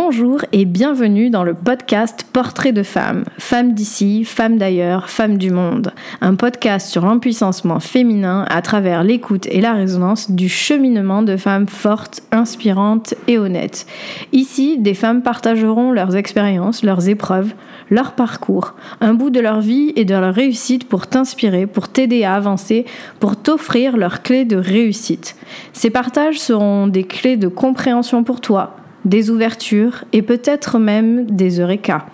Bonjour et bienvenue dans le podcast Portrait de femmes, femmes d'ici, femmes d'ailleurs, femmes du monde. Un podcast sur l'empuissancement féminin à travers l'écoute et la résonance du cheminement de femmes fortes, inspirantes et honnêtes. Ici, des femmes partageront leurs expériences, leurs épreuves, leur parcours, un bout de leur vie et de leur réussite pour t'inspirer, pour t'aider à avancer, pour t'offrir leurs clés de réussite. Ces partages seront des clés de compréhension pour toi des ouvertures et peut-être même des eureka.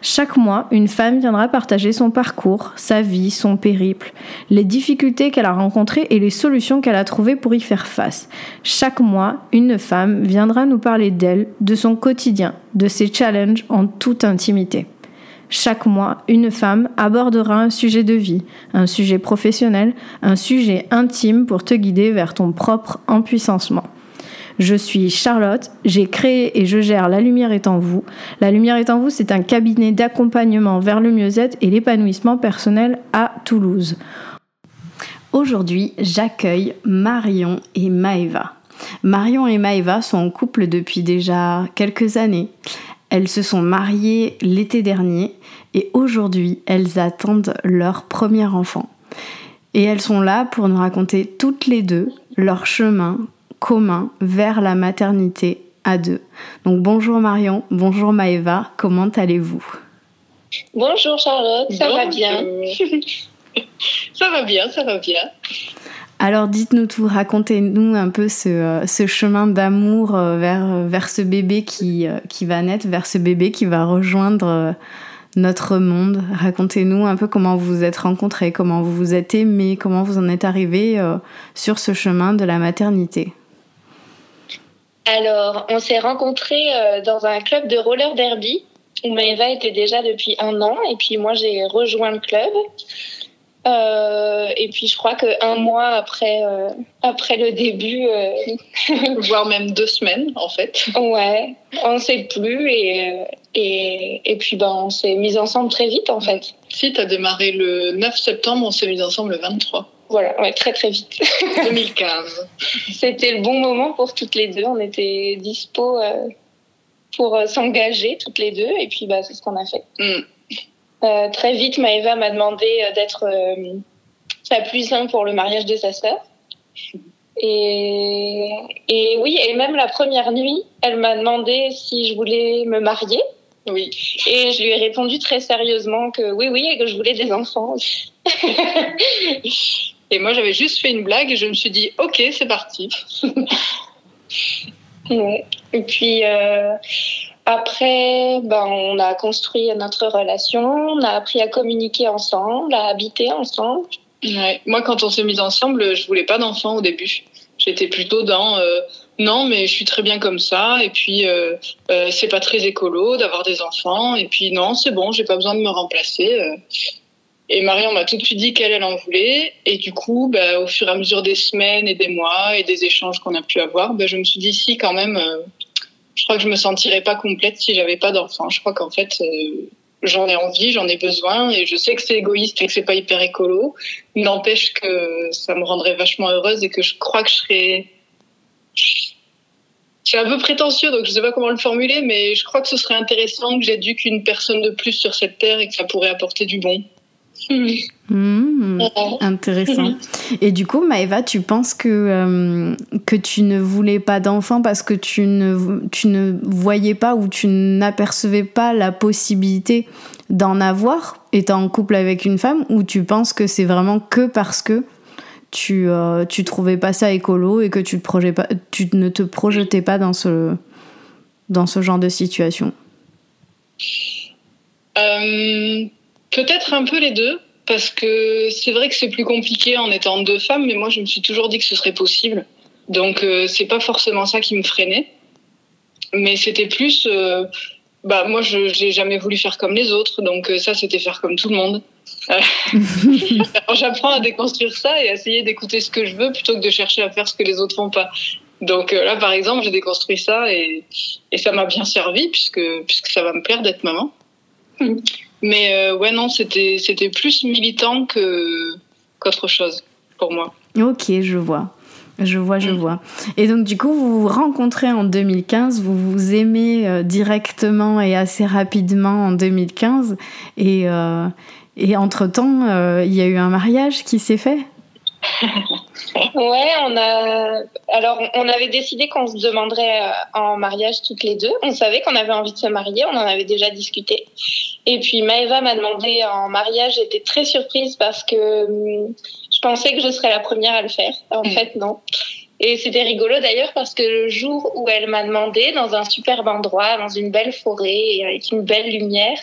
Chaque mois, une femme viendra partager son parcours, sa vie, son périple, les difficultés qu'elle a rencontrées et les solutions qu'elle a trouvées pour y faire face. Chaque mois, une femme viendra nous parler d'elle, de son quotidien, de ses challenges en toute intimité. Chaque mois, une femme abordera un sujet de vie, un sujet professionnel, un sujet intime pour te guider vers ton propre empuissancement. Je suis Charlotte, j'ai créé et je gère La Lumière est en vous. La Lumière est en vous, c'est un cabinet d'accompagnement vers le mieux-être et l'épanouissement personnel à Toulouse. Aujourd'hui, j'accueille Marion et Maëva. Marion et Maëva sont en couple depuis déjà quelques années. Elles se sont mariées l'été dernier et aujourd'hui, elles attendent leur premier enfant. Et elles sont là pour nous raconter toutes les deux leur chemin, commun vers la maternité à deux. Donc bonjour Marion, bonjour Maëva, comment allez-vous? Bonjour Charlotte, ça va bien? Ça va bien, ça va bien. Alors dites-nous tout, racontez-nous un peu ce, euh, ce chemin d'amour euh, vers, vers ce bébé qui, euh, qui va naître, vers ce bébé qui va rejoindre notre monde. Racontez-nous un peu comment vous vous êtes rencontrés, comment vous vous êtes aimés, comment vous en êtes arrivés sur ce chemin de la maternité. Alors, on s'est rencontrés euh, dans un club de roller derby où Maëva était déjà depuis un an et puis moi j'ai rejoint le club. Euh, et puis je crois qu'un mois après, euh, après le début, voire même deux semaines en fait. Ouais, on ne sait plus et, et, et puis ben, on s'est mis ensemble très vite en fait. Si, tu as démarré le 9 septembre, on s'est mis ensemble le 23. Voilà, ouais, très très vite. 2015. C'était le bon moment pour toutes les deux. On était dispo euh, pour euh, s'engager toutes les deux et puis bah, c'est ce qu'on a fait. Mm. Euh, très vite, Maëva m'a demandé d'être sa plus un pour le mariage de sa sœur. Et, et oui, et même la première nuit, elle m'a demandé si je voulais me marier. Oui. Et je lui ai répondu très sérieusement que oui, oui, et que je voulais des enfants. Et moi, j'avais juste fait une blague et je me suis dit, ok, c'est parti. Et puis euh, après, ben, on a construit notre relation, on a appris à communiquer ensemble, à habiter ensemble. Moi, quand on s'est mis ensemble, je voulais pas d'enfant au début. J'étais plutôt dans euh, non, mais je suis très bien comme ça. Et puis euh, c'est pas très écolo d'avoir des enfants. Et puis non, c'est bon, j'ai pas besoin de me remplacer. Et Marion m'a tout de suite dit qu'elle, elle en voulait. Et du coup, bah, au fur et à mesure des semaines et des mois et des échanges qu'on a pu avoir, bah, je me suis dit, si, quand même, euh, je crois que je me sentirais pas complète si j'avais pas d'enfant. Je crois qu'en fait, euh, j'en ai envie, j'en ai besoin. Et je sais que c'est égoïste et que c'est pas hyper écolo. N'empêche que ça me rendrait vachement heureuse et que je crois que je serais. C'est un peu prétentieux, donc je sais pas comment le formuler, mais je crois que ce serait intéressant que j'éduque une personne de plus sur cette terre et que ça pourrait apporter du bon. Mmh, intéressant. Et du coup, Maëva, tu penses que, euh, que tu ne voulais pas d'enfant parce que tu ne, tu ne voyais pas ou tu n'apercevais pas la possibilité d'en avoir étant en couple avec une femme ou tu penses que c'est vraiment que parce que tu, euh, tu trouvais pas ça écolo et que tu, te pas, tu ne te projetais pas dans ce, dans ce genre de situation? Euh, Peut-être un peu les deux, parce que c'est vrai que c'est plus compliqué en étant deux femmes, mais moi je me suis toujours dit que ce serait possible. Donc euh, c'est pas forcément ça qui me freinait, mais c'était plus, euh, bah moi je j'ai jamais voulu faire comme les autres, donc euh, ça c'était faire comme tout le monde. j'apprends à déconstruire ça et à essayer d'écouter ce que je veux plutôt que de chercher à faire ce que les autres font pas. Donc là par exemple j'ai déconstruit ça et, et ça m'a bien servi puisque puisque ça va me plaire d'être maman. Mais euh, ouais, non, c'était, c'était plus militant que, qu'autre chose pour moi. Ok, je vois. Je vois, je mm. vois. Et donc, du coup, vous vous rencontrez en 2015, vous vous aimez euh, directement et assez rapidement en 2015. Et, euh, et entre-temps, il y a eu un mariage qui s'est fait? Ouais, on a. Alors, on avait décidé qu'on se demanderait en mariage toutes les deux. On savait qu'on avait envie de se marier, on en avait déjà discuté. Et puis, Maëva m'a demandé en mariage. J'étais très surprise parce que hum, je pensais que je serais la première à le faire. En mm. fait, non. Et c'était rigolo d'ailleurs parce que le jour où elle m'a demandé, dans un superbe endroit, dans une belle forêt, avec une belle lumière,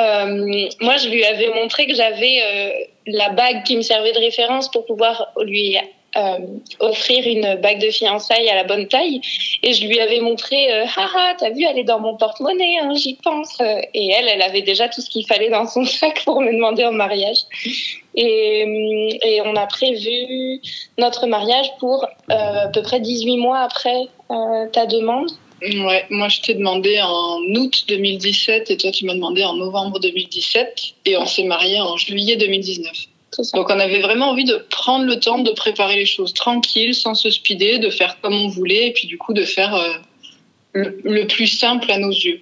euh, moi je lui avais montré que j'avais euh, la bague qui me servait de référence pour pouvoir lui euh, offrir une bague de fiançailles à la bonne taille. Et je lui avais montré, euh, haha, t'as vu, elle est dans mon porte-monnaie, hein, j'y pense. Et elle, elle avait déjà tout ce qu'il fallait dans son sac pour me demander en mariage. Et, et on a prévu notre mariage pour euh, à peu près 18 mois après euh, ta demande. Ouais, moi je t'ai demandé en août 2017 et toi tu m'as demandé en novembre 2017 et on s'est marié en juillet 2019. Donc on avait vraiment envie de prendre le temps de préparer les choses tranquilles, sans se speeder, de faire comme on voulait et puis du coup de faire euh, le, plus simple à nos yeux.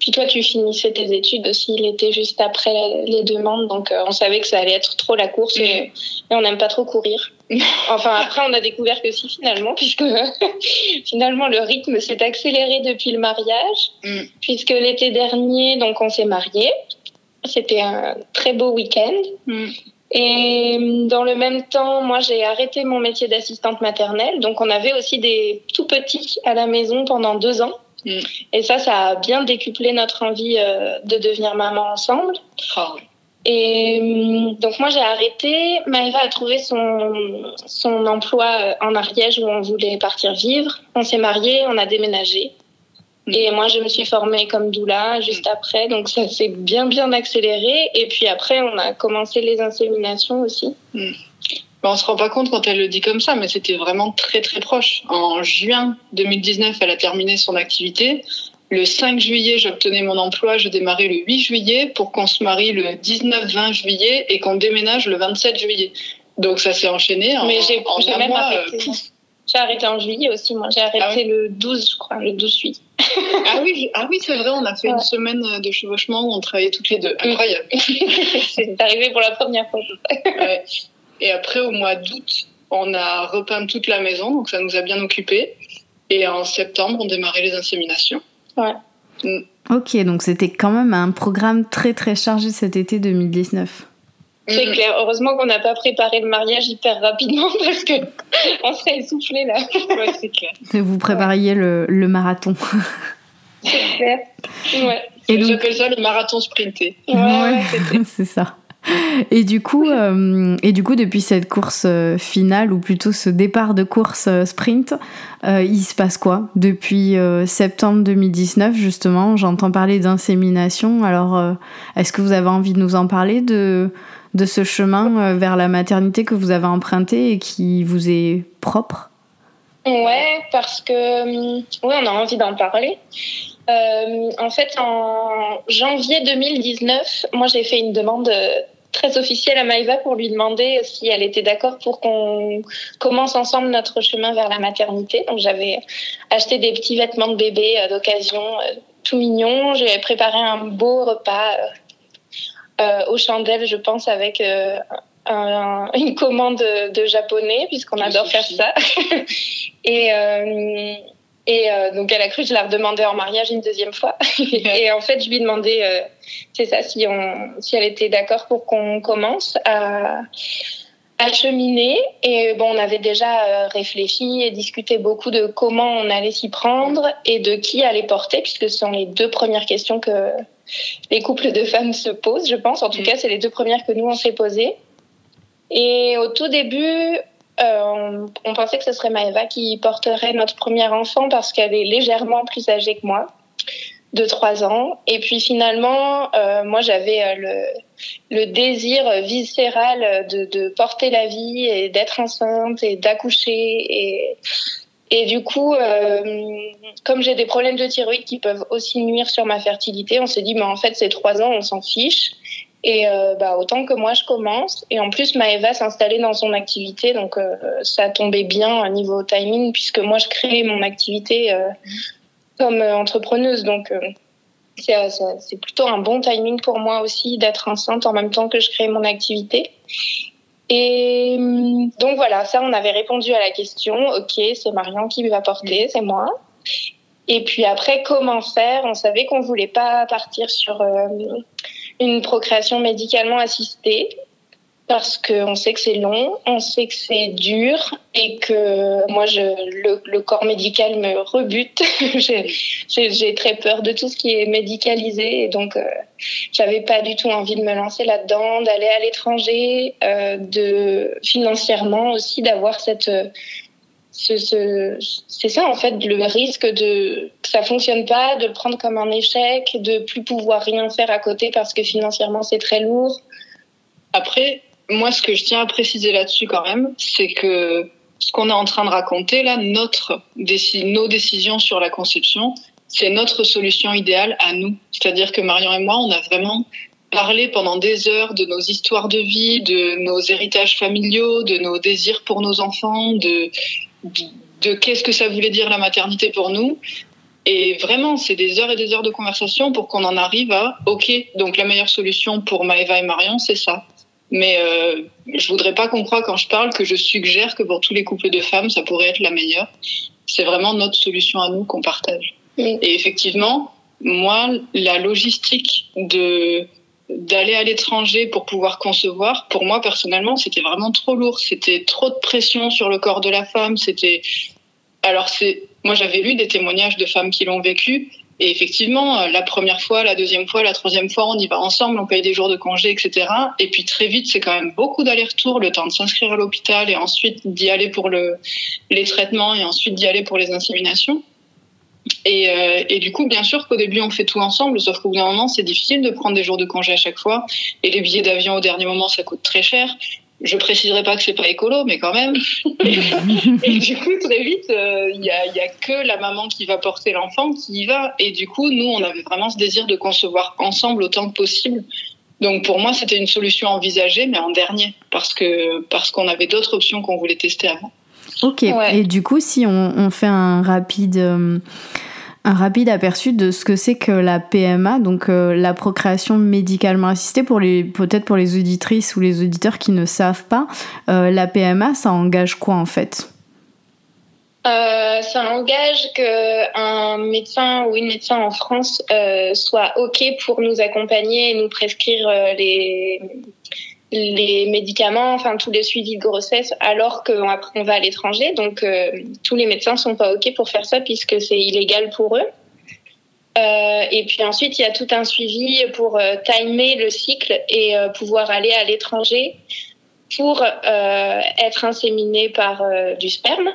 Puis toi, tu finissais tes études aussi l'été juste après les demandes, donc euh, on savait que ça allait être trop la course et, on n'aime pas trop courir. Enfin, après, on a découvert que si finalement, puisque finalement le rythme s'est accéléré depuis le mariage, mm. puisque l'été dernier, donc on s'est mariés. C'était un très beau week-end. Mm. Et dans le même temps, moi, j'ai arrêté mon métier d'assistante maternelle. Donc, on avait aussi des tout petits à la maison pendant deux ans. Mm. Et ça, ça a bien décuplé notre envie euh, de devenir maman ensemble. Ah Et mm, donc, moi, j'ai arrêté. Maëva a trouvé son, son emploi euh, en Ariège où on voulait partir vivre. On s'est mariés, on a déménagé. Et moi, je me suis formée comme doula juste après, donc ça s'est bien, bien accéléré. Et puis après, on a commencé les inséminations aussi. Hmm. On on se rend pas compte quand elle le dit comme ça, mais c'était vraiment très, très proche. En juin 2019, elle a terminé son activité. Le 5 juillet, j'obtenais mon emploi, je démarrais le 8 juillet pour qu'on se marie le 19-20 juillet et qu'on déménage le 27 juillet. Donc ça s'est enchaîné. Mais j'ai même arrêté. Euh, j'ai arrêté en juillet aussi, moi. J'ai arrêté ah le 12, je crois, le 12 juillet. ah oui, ah oui c'est vrai, on a fait une semaine de chevauchement où on travaillait toutes les deux. Mm. Incroyable. c'est arrivé pour la première fois. ouais. Et après, au mois d'août, on a repeint toute la maison, donc ça nous a bien occupés. Et en septembre, on démarrait les inséminations. Ouais. Mm. Ok, donc c'était quand même un programme très très chargé cet été 2019. C'est mm. clair. Heureusement qu'on n'a pas préparé le mariage hyper rapidement parce que on serait essoufflé là. Ouais, c'est clair. Vous prépariez le, le marathon. C'est clair. Ouais. Et J'appelle ça le marathon sprinté. Ouais, ouais c'est ça. Et du coup, euh, et du coup, depuis cette course euh, finale ou plutôt ce départ de course euh, sprint, il se passe quoi Depuis septembre 2019, justement, j'entends parler d'insémination. Alors, est-ce que vous avez envie de nous en parler de de ce chemin euh, vers la maternité que vous avez emprunté et qui vous est propre? Ouais, parce que hum, oui, on a envie d'en parler. Euh, en fait, en janvier 2019, moi j'ai fait une demande euh, très officielle à Maïva pour lui demander si elle était d'accord pour qu'on commence ensemble notre chemin vers la maternité. Donc j'avais acheté des petits vêtements de bébé d'occasion, tout mignon. J'ai préparé un beau repas aux chandelles, je pense, avec euh, une commande de, japonais, puisqu'on adore faire ça. et euh, et donc, elle a cru que je la redemandais en mariage une deuxième fois. et en fait, je lui demandais, c'est ça, si, on, si elle était d'accord pour qu'on commence à, à cheminer. Et bon, on avait déjà réfléchi et discuté beaucoup de comment on allait s'y prendre et de qui allait porter, puisque ce sont les deux premières questions que, les couples de femmes se posent, je pense. En tout mm. cas, c'est les deux premières que nous, on s'est posées. Et au tout début, euh, on, pensait que ce serait Maëva qui porterait notre premier enfant parce qu'elle est légèrement plus âgée que moi, de 3 ans. Et puis finalement, euh, moi, j'avais euh, le, le, désir viscéral de, de, porter la vie et d'être enceinte et d'accoucher. Et et du coup, euh, comme j'ai des problèmes de thyroïde qui peuvent aussi nuire sur ma fertilité, on s'est dit, mais en fait, ces trois ans, on s'en fiche. Et euh, bah, autant que moi, je commence. Et en plus, Maëva s'installait dans son activité, donc euh, ça tombait bien à niveau timing, puisque moi, je crée mon activité euh, comme entrepreneuse. Donc, c'est plutôt un bon timing pour moi aussi d'être enceinte en même temps que je crée mon activité. Et donc voilà, ça, on avait répondu à la question. Ok, c'est Marion qui va porter, c'est moi. Et puis après, comment faire? On savait qu'on voulait pas partir sur une procréation médicalement assistée parce qu'on sait que c'est long, on sait que c'est dur et que moi, je, le, corps médical me rebute. J'ai très peur de tout ce qui est médicalisé et donc euh, j'avais pas du tout envie de me lancer là-dedans, d'aller à l'étranger, euh, de financièrement aussi d'avoir cette c'est ça en fait le risque de que ça fonctionne pas, de le prendre comme un échec, de plus pouvoir rien faire à côté parce que financièrement c'est très lourd. Après, moi ce que je tiens à préciser là-dessus quand même, c'est que ce qu'on est en train de raconter là, notre nos décisions sur la conception, c'est notre solution idéale à nous. C'est-à-dire que Marion et moi, on a vraiment parlé pendant des heures de nos histoires de vie, de nos héritages familiaux, de nos désirs pour nos enfants, de de qu'est-ce que ça voulait dire la maternité pour nous. Et vraiment, c'est des heures et des heures de conversation pour qu'on en arrive à OK, donc la meilleure solution pour Maëva et Marion, c'est ça. Mais euh, je voudrais pas qu'on croie quand je parle que je suggère que pour tous les couples de femmes, ça pourrait être la meilleure. C'est vraiment notre solution à nous qu'on partage. Et effectivement, moi, la logistique de d'aller à l'étranger pour pouvoir concevoir, pour moi personnellement, c'était vraiment trop lourd. C'était trop de pression sur le corps de la femme. C'était alors c'est moi j'avais lu des témoignages de femmes qui l'ont vécu et effectivement la première fois, la deuxième fois, la troisième fois, on y va ensemble, on paye des jours de congé, etc. Et puis très vite, c'est quand même beaucoup d'aller-retour, le temps de s'inscrire à l'hôpital et ensuite d'y aller pour le les traitements et ensuite d'y aller pour les inséminations. Et, euh, et, du coup, bien sûr qu'au début, on fait tout ensemble, sauf qu'au bout d'un moment, c'est difficile de prendre des jours de congé à chaque fois. Et les billets d'avion au dernier moment, ça coûte très cher. Je préciserai pas que c'est pas écolo, mais quand même. et, du coup, très vite, euh, il y, a, y, a, que la maman qui va porter l'enfant qui y va. Et du coup, nous, on avait vraiment ce désir de concevoir ensemble autant que possible. Donc pour moi, c'était une solution envisagée, mais en dernier, parce que parce qu'on avait d'autres options qu'on voulait tester avant. Ok. Et du coup, si on, on fait un rapide, euh, un rapide aperçu de ce que c'est que la PMA, donc euh, la procréation médicalement assistée, pour les peut-être pour les auditrices ou les auditeurs qui ne savent pas, euh, la PMA, ça engage quoi en fait? Ça engage qu'un médecin ou une médecin en France soit OK pour nous accompagner et nous prescrire les, les médicaments, enfin tous les suivis de grossesse, alors qu'on va à l'étranger. Donc euh, tous les médecins sont pas ok pour faire ça puisque c'est illégal pour eux. Euh, et puis ensuite, il y a tout un suivi pour euh, timer le cycle et pouvoir aller à l'étranger pour être inséminé par du sperme,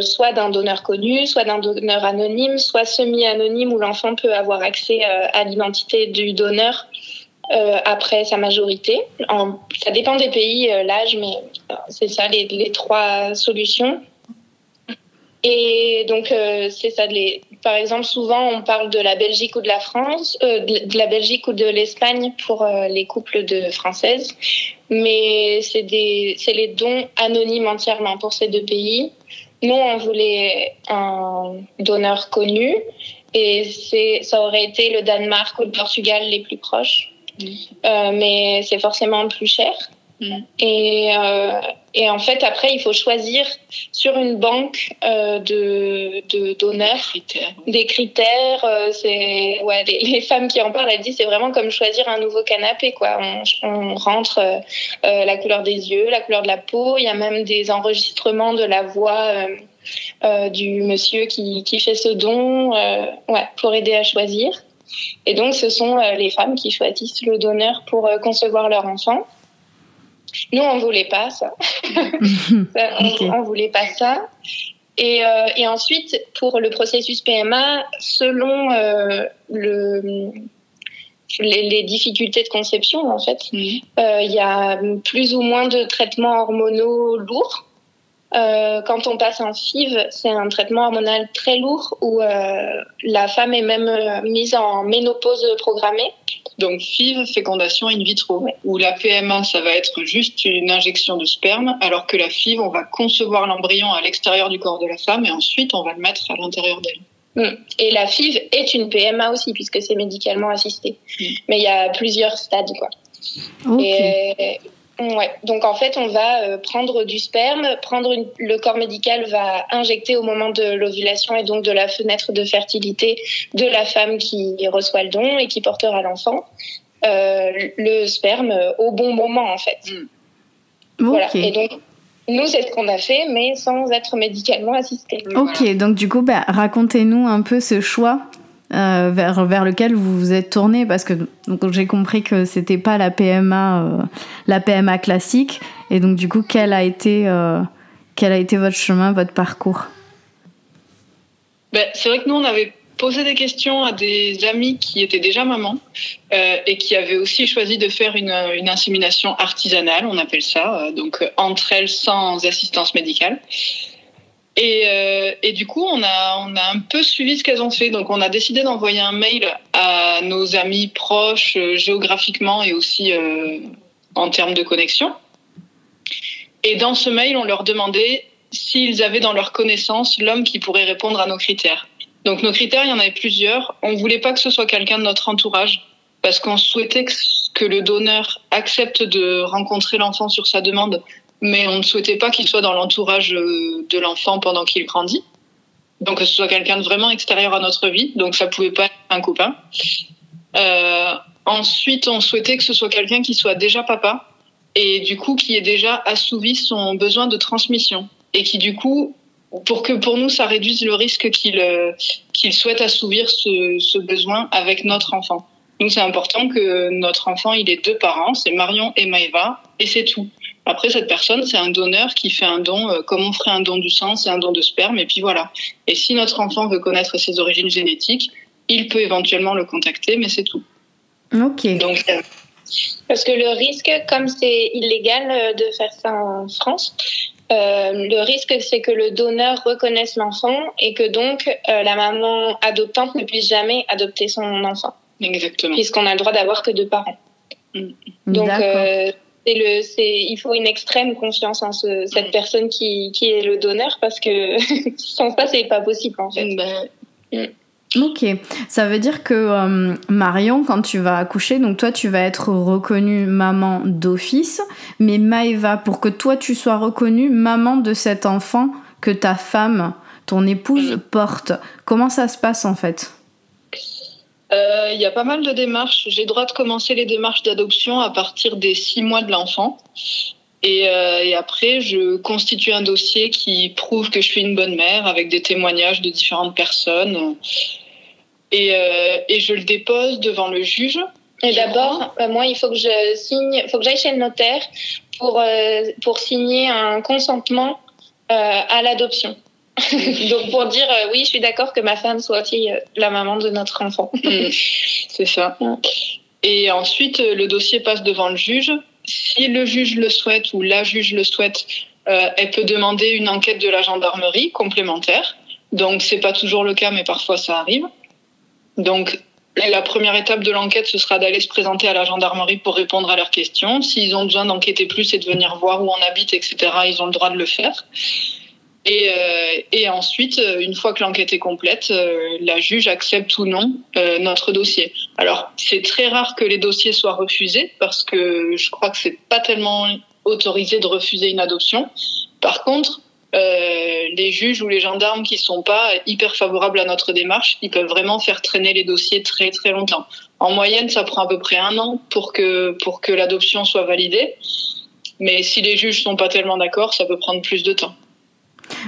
soit d'un donneur connu, soit d'un donneur anonyme, soit semi-anonyme où l'enfant peut avoir accès à l'identité du donneur euh, après sa majorité. Ça dépend des pays, euh, l'âge, mais euh, c'est ça les, trois solutions. Et donc, c'est ça. Les, par exemple, souvent, on parle de la Belgique ou de la France, de la Belgique ou de l'Espagne pour les couples de françaises. Mais c'est les dons anonymes entièrement pour ces deux pays. Nous, on voulait un donneur connu et ça aurait été le Danemark ou le Portugal les plus proches. Euh, mais c'est forcément plus cher. Mm. Et, euh, et, en fait, après, il faut choisir sur une banque euh, de, de donneurs des critères. Euh, c'est ouais, les, les, femmes qui en parlent, elles disent c'est vraiment comme choisir un nouveau canapé. Quoi. On, on rentre la couleur des yeux, la couleur de la peau. Il y a même des enregistrements de la voix. du monsieur qui, qui fait ce don ouais, pour aider à choisir. Et donc, ce sont euh, les femmes qui choisissent le donneur pour euh, concevoir leur enfant. Nous, on voulait pas ça. on, ne voulait pas ça. Et, euh, et, ensuite, pour le processus PMA, selon le, les, difficultés de conception, en fait, il y a plus ou moins de traitements hormonaux lourds. Euh, quand on passe en FIV, c'est un traitement hormonal très lourd où euh, la femme est même euh, mise en ménopause programmée. Donc FIV, fécondation in vitro, où la PMA, ça va être juste une injection de sperme, alors que la FIV, on va concevoir l'embryon à l'extérieur du corps de la femme et ensuite on va le mettre à l'intérieur d'elle. Mm. Et la FIV est une PMA aussi, puisque c'est médicalement assisté. Mm. Mais il y a plusieurs stades, quoi. Et, Ouais. Donc en fait, on va euh, prendre du sperme, prendre le corps médical va injecter au moment de l'ovulation et donc de la fenêtre de fertilité de la femme qui reçoit le don et qui portera l'enfant euh, le sperme au bon moment en fait. Hmm. Voilà. Et donc nous, c'est ce qu'on a fait, mais sans être médicalement assisté. Ok, donc du coup, bah, racontez-nous un peu ce choix euh, vers, vers lequel vous vous êtes tourné parce que j'ai compris que c'était pas la PMA euh, la PMA classique. Et donc du coup quel a été euh, quel a été votre chemin votre parcours? Ben, c'est vrai que nous on avait posé des questions à des amis qui étaient déjà mamans et qui avaient aussi choisi de faire une, une insémination artisanale on appelle ça donc entre elles sans assistance médicale et, euh, et, du coup, on a, un peu suivi ce qu'elles ont fait. Donc, on a décidé d'envoyer un mail à nos amis proches euh, géographiquement et aussi euh, en termes de connexion. Et dans ce mail, on leur demandait s'ils avaient dans leur connaissance l'homme qui pourrait répondre à nos critères. Donc, nos critères, il y en avait plusieurs. On voulait pas que ce soit quelqu'un de notre entourage parce qu'on souhaitait que le donneur accepte de rencontrer l'enfant sur sa demande mais on ne souhaitait pas qu'il soit dans l'entourage euh, de l'enfant pendant qu'il grandit. Donc que ce soit quelqu'un de vraiment extérieur à notre vie, donc ça pouvait pas être un copain. Euh, ensuite, on souhaitait que ce soit quelqu'un qui soit déjà papa et du coup qui ait déjà assouvi son besoin de transmission et qui du coup, pour que pour nous ça réduise le risque qu'il euh, qu'il souhaite assouvir ce, besoin avec notre enfant. Donc c'est important que notre enfant il ait deux parents, c'est Marion et Maëva et c'est tout. Après, cette personne, c'est un donneur qui fait un don, euh, comme on ferait un don du sang, c'est un don de sperme, et puis voilà. Et si notre enfant veut connaître ses origines génétiques, il peut éventuellement le contacter, mais c'est tout. Ok. Donc, euh, parce que le risque, comme c'est illégal euh, de faire ça en France, le risque, c'est que le donneur reconnaisse l'enfant et que donc la maman adoptante ne puisse jamais adopter son enfant. Exactement. Puisqu'on a le droit d'avoir que deux parents. Mm. Donc, le, c'est, il faut une extrême confiance en ce, cette personne qui, qui est le donneur parce que sans ça, c'est pas possible en fait. Ben, mm. Ok, ça veut dire que euh, Marion, quand tu vas accoucher, donc toi tu vas être reconnue maman d'office, mais Maëva, pour que toi tu sois reconnue maman de cet enfant que ta femme, ton épouse, mm. porte, comment ça se passe en fait? Euh, il y a pas mal de démarches. J'ai droit de commencer les démarches d'adoption à partir des six mois de l'enfant. Et, euh, et, après, je constitue un dossier qui prouve que je suis une bonne mère avec des témoignages de différentes personnes. Et, euh, et je le dépose devant le juge. Et d'abord, moi, il faut que je signe, faut que j'aille chez le notaire pour, pour signer un consentement à l'adoption. Donc pour dire euh, oui, je suis d'accord que ma femme soit aussi euh, la maman de notre enfant. Mm. C'est ça. Et ensuite, euh, le dossier passe devant le juge. Si le juge le souhaite ou la juge le souhaite, elle peut demander une enquête de la gendarmerie complémentaire. Donc c'est pas toujours le cas, mais parfois ça arrive. Donc la première étape de l'enquête, ce sera d'aller se présenter à la gendarmerie pour répondre à leurs questions. S'ils ont besoin d'enquêter plus et de venir voir où on habite, etc., ils ont le droit de le faire. Et, euh, et, ensuite, euh, une fois que l'enquête est complète, euh, la juge accepte ou non notre dossier. Alors, c'est très rare que les dossiers soient refusés parce que je crois que c'est pas tellement autorisé de refuser une adoption. Par contre, euh, les juges ou les gendarmes qui sont pas hyper favorables à notre démarche, ils peuvent vraiment faire traîner les dossiers très très longtemps. En moyenne, ça prend à peu près un an pour que pour que l'adoption soit validée. Mais si les juges sont pas tellement d'accord, ça peut prendre plus de temps.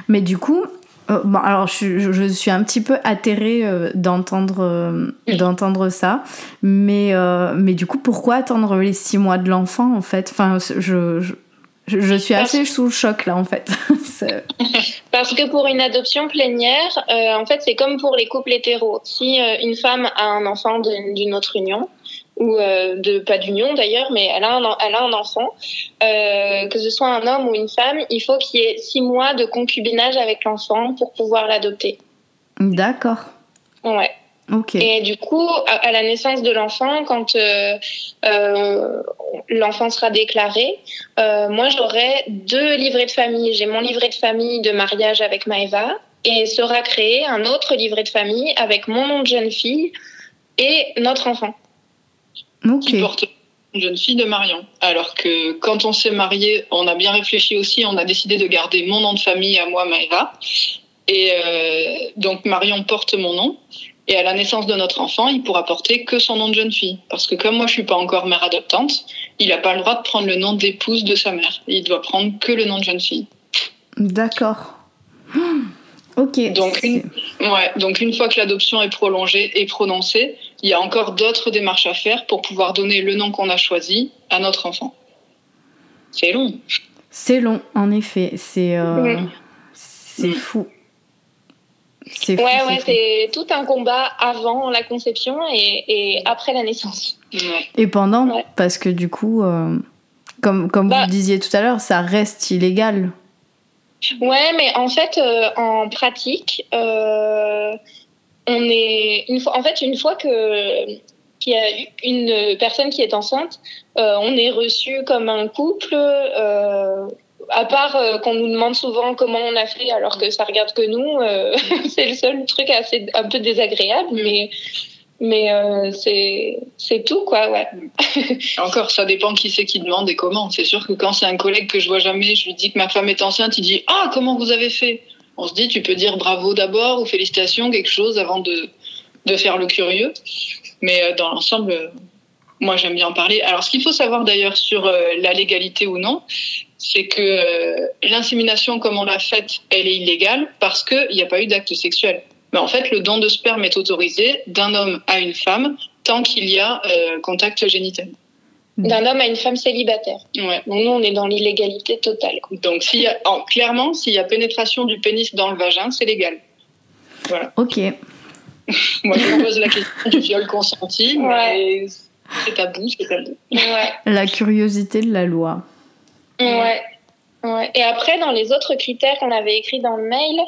Mais du coup, euh, bon, alors je, je, suis un petit peu atterrée euh, d'entendre euh, d'entendre ça, mais mais du coup pourquoi attendre les six mois de l'enfant en fait? Enfin, je, je, je suis assez sous le choc là en fait. Parce que pour une adoption plénière, en fait c'est comme pour les couples hétéros. Si une femme a un enfant d'une autre union, ou de pas d'union d'ailleurs, mais elle a un, elle a un enfant, que ce soit un homme ou une femme, il faut qu'il y ait six mois de concubinage avec l'enfant pour pouvoir l'adopter. D'accord. Ouais. Et du coup, à, la naissance de l'enfant, quand euh, euh, l'enfant sera déclaré, euh, moi j'aurai deux livrets de famille. J'ai mon livret de famille de mariage avec Maëva et sera créé un autre livret de famille avec mon nom de jeune fille et notre enfant. Qui porte une jeune fille de Marion. Alors que quand on s'est marié, on a bien réfléchi aussi, on a décidé de garder mon nom de famille à moi, Maëva. Et donc Marion porte mon nom. Et à la naissance de notre enfant, il pourra porter que son nom de jeune fille. Parce que comme moi, je suis pas encore mère adoptante, il n'a pas le droit de prendre le nom d'épouse de sa mère. Il doit prendre que le nom de jeune fille. D'accord. Ok. Donc une, ouais, donc une fois que l'adoption est prolongée et prononcée, il y a encore d'autres démarches à faire pour pouvoir donner le nom qu'on a choisi à notre enfant. C'est long. C'est long, en effet. C'est euh, c'est fou. Ouais, ouais, c'est tout un combat avant la conception et, après la naissance. Et pendant, parce que du coup, euh, comme, comme vous bah. disiez tout à l'heure, ça reste illégal. Ouais, mais en fait, euh, en pratique, euh, on est une fois, en fait, une fois que qu'il y a une personne qui est enceinte, on est reçu comme un couple à part euh, qu'on nous demande souvent comment on a fait alors que ça regarde que nous, euh, c'est le seul truc assez un peu désagréable, mais mais euh, c'est c'est tout quoi, ouais. Encore, ça dépend qui c'est qui demande et comment. C'est sûr que quand c'est un collègue que je vois jamais, je lui dis que ma femme est enceinte, il dit ah comment vous avez fait? On se dit tu peux dire bravo d'abord ou félicitations quelque chose avant de faire le curieux, mais dans l'ensemble moi, j'aime bien en parler. Alors, ce qu'il faut savoir d'ailleurs sur la légalité ou non, c'est que euh, l'insémination comme on l'a faite, elle est illégale parce qu'il n'y a pas eu d'acte sexuel. Mais en fait, le don de sperme est autorisé d'un homme à une femme tant qu'il y a euh, contact génital. D'un homme à une femme célibataire. Ouais. Donc nous, on est dans l'illégalité totale. Donc s'il y a, clairement, s'il y a pénétration du pénis dans le vagin, c'est légal. Voilà. Ok. Moi, je me pose la question du viol consenti, mais c'est tabou, c'est tabou. Ouais. La curiosité de la loi. Ouais. ouais. Et après, dans les autres critères qu'on avait écrits dans le mail,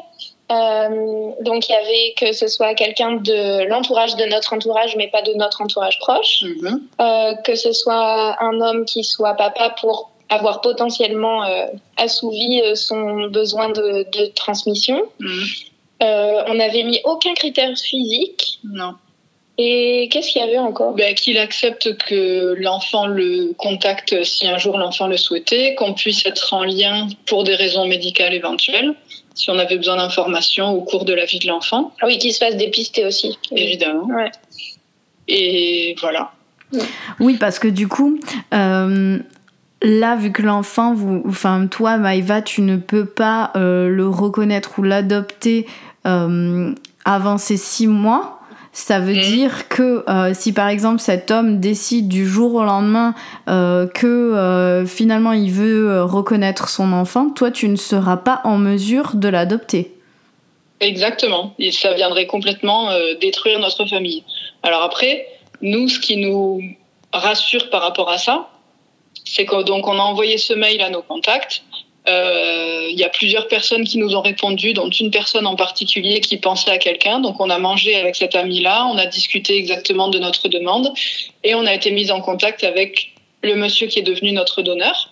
euh, donc il y avait que ce soit quelqu'un de l'entourage de notre entourage, mais pas de notre entourage proche, mhm. euh, que ce soit un homme qui soit papa pour avoir potentiellement euh, assouvi son besoin de, de transmission. Mhm. On n'avait mis aucun critère physique. Non. Et qu'est-ce qu'il y avait encore? Ben, Qu'il accepte que l'enfant le contacte si un jour l'enfant le souhaitait, qu'on puisse être en lien pour des raisons médicales éventuelles, si on avait besoin d'informations au cours de la vie de l'enfant. Ah oui, qu'il se fasse dépister aussi. Évidemment. Ouais. Et voilà. Oui, parce que du coup, euh, là, vu que l'enfant, vous, enfin toi, Maïva, tu ne peux pas euh, le reconnaître ou l'adopter euh, avant ces six mois. Ça veut dire que euh, si par exemple cet homme décide du jour au lendemain euh, que euh, finalement il veut reconnaître son enfant, toi tu ne seras pas en mesure de l'adopter. Exactement. Et ça viendrait complètement détruire notre famille. Alors après, nous, ce qui nous rassure par rapport à ça, c'est que donc on a envoyé ce mail à nos contacts il y a plusieurs personnes qui nous ont répondu, dont une personne en particulier qui pensait à quelqu'un. Donc on a mangé avec cet ami-là, on a discuté exactement de notre demande et on a été mis en contact avec le monsieur qui est devenu notre donneur.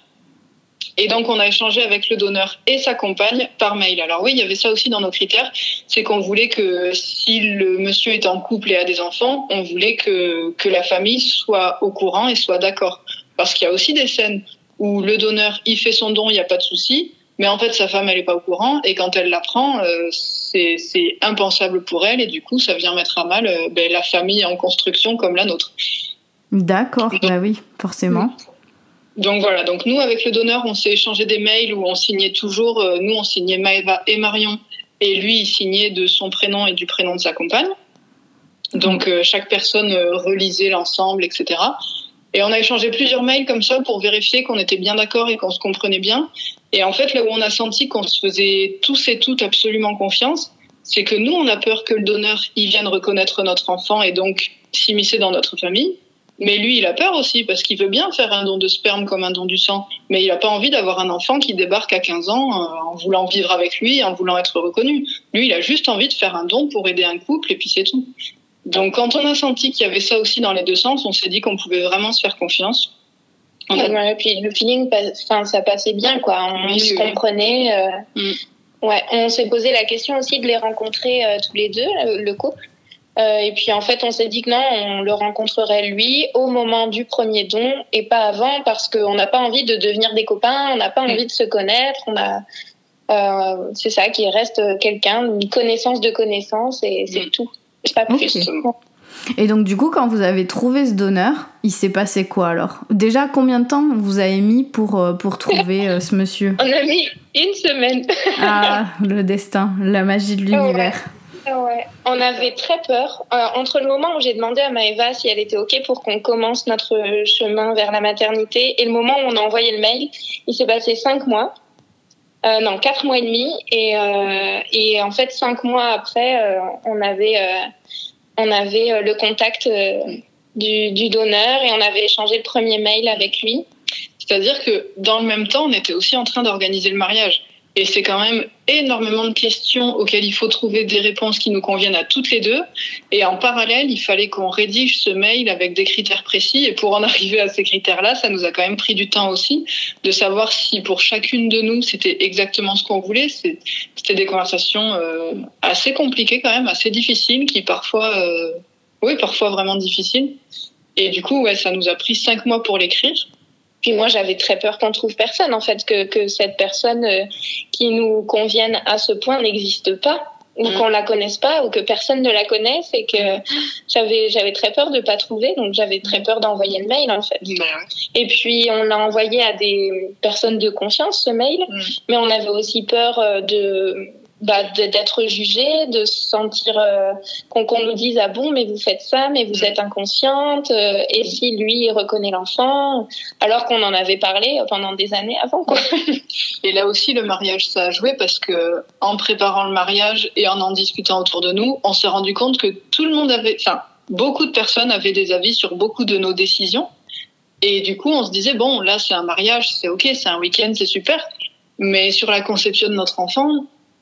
Et donc, on a échangé avec le donneur et sa compagne par mail. Alors oui, il y avait ça aussi dans nos critères, c'est qu'on voulait que si le monsieur est en couple et a des enfants, on voulait que, que la famille soit au courant et soit d'accord. Parce qu'il y a aussi des scènes où le donneur, il fait son don, il n'y a pas de souci, mais en fait, sa femme, elle n'est pas au courant, et quand elle l'apprend, euh, c'est impensable pour elle, et du coup, ça vient mettre à mal euh, ben, la famille en construction comme la nôtre. D'accord, bah oui, forcément. Donc voilà, donc nous, avec le donneur, on s'est échangé des mails où on signait toujours, euh, nous, on signait Maëva et Marion, et lui, il signait de son prénom et du prénom de sa compagne. Donc chaque personne relisait l'ensemble, etc. Et on a échangé plusieurs mails comme ça pour vérifier qu'on était bien d'accord et qu'on se comprenait bien. Et en fait, là où on a senti qu'on se faisait tous et toutes absolument confiance, c'est que nous, on a peur que le donneur, il vienne reconnaître notre enfant et donc s'immiscer dans notre famille. Mais lui, il a peur aussi parce qu'il veut bien faire un don de sperme comme un don du sang, mais il n'a pas envie d'avoir un enfant qui débarque à 15 ans euh, en voulant vivre avec lui, en voulant être reconnu. Lui, il a juste envie de faire un don pour aider un couple et puis c'est tout. Donc quand on a senti qu'il y avait ça aussi dans les deux sens, on s'est dit qu'on pouvait vraiment se faire confiance. On a... puis le feeling, enfin, ça passait bien, quoi. On se comprenait. Euh... Mm. Ouais, on s'est posé la question aussi de les rencontrer euh, tous les deux, le couple. Euh, et puis en fait, on s'est dit que non, on le rencontrerait lui au moment du premier don et pas avant parce qu'on n'a pas envie de devenir des copains, on n'a pas mm. envie de se connaître, on a euh, c'est ça qui reste quelqu'un, une connaissance de connaissance et c'est mm. tout. Pas plus. Et donc du coup, quand vous avez trouvé ce donneur, il s'est passé quoi alors Déjà, combien de temps vous avez mis pour, euh, pour trouver ce monsieur On a mis une semaine. ah, le destin, la magie de l'univers. Ouais. On avait très peur. Euh, entre le moment où j'ai demandé à Maëva si elle était OK pour qu'on commence notre chemin vers la maternité et le moment où on a envoyé le mail, il s'est passé cinq mois. Euh, non, quatre mois et demi. Et, euh, en fait, cinq mois après, euh, on avait, on avait le contact du donneur et on avait échangé le premier mail avec lui. C'est-à-dire que dans le même temps, on était aussi en train d'organiser le mariage. Et c'est quand même énormément de questions auxquelles il faut trouver des réponses qui nous conviennent à toutes les deux. Et en parallèle, il fallait qu'on rédige ce mail avec des critères précis. Et pour en arriver à ces critères-là, ça nous a quand même pris du temps aussi de savoir si pour chacune de nous, c'était exactement ce qu'on voulait. C'était des conversations euh, assez compliquées quand même, assez difficiles, qui parfois, euh, oui, parfois vraiment difficiles. Et du coup, ouais, ça nous a pris cinq mois pour l'écrire. Puis moi, j'avais très peur qu'on trouve personne, en fait, que, que cette personne euh, qui nous convienne à ce point n'existe pas ou mm. qu'on la connaisse pas ou que personne ne la connaisse et que j'avais j'avais très peur de pas trouver donc j'avais très peur d'envoyer le mail en fait et puis on l'a envoyé à des personnes de confiance ce mail mm. mais on avait aussi peur euh, de bah, d'être jugé, de se sentir euh, qu'on nous dise ah bon mais vous faites ça mais vous êtes inconsciente euh, et si lui reconnaît l'enfant alors qu'on en avait parlé pendant des années avant quoi. Et là aussi le mariage ça a joué parce que en préparant le mariage et en en discutant autour de nous, on s'est rendu compte que tout le monde avait enfin beaucoup de personnes avaient des avis sur beaucoup de nos décisions. Et du coup on se disait bon là c'est un mariage, c'est OK, c'est un week-end, c'est super. Mais sur la conception de notre enfant,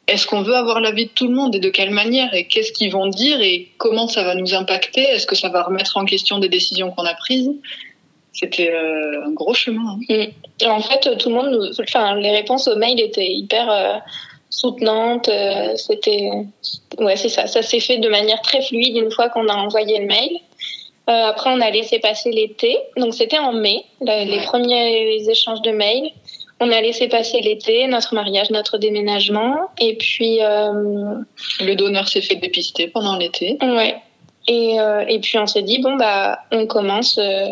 est-ce qu'on veut avoir l'avis de tout le monde et de quelle manière et qu'est-ce qu'ils vont dire et comment ça va nous impacter? Est-ce que ça va remettre en question des décisions qu'on a prises? C'était euh, un gros chemin. Hein. Mm. En fait, tout le monde, enfin, les réponses au mail étaient hyper euh, soutenantes. Euh, c'était, ouais, c'est ça. Ça s'est fait de manière très fluide une fois qu'on a envoyé le mail. après, on a laissé passer l'été. Donc, c'était en mai, les premiers échanges de mails. On a laissé passer l'été, notre mariage, notre déménagement. Et puis. Euh, le donneur s'est fait dépister pendant l'été. Ouais. Et, euh, et puis on s'est dit, bon, bah, on commence. Euh,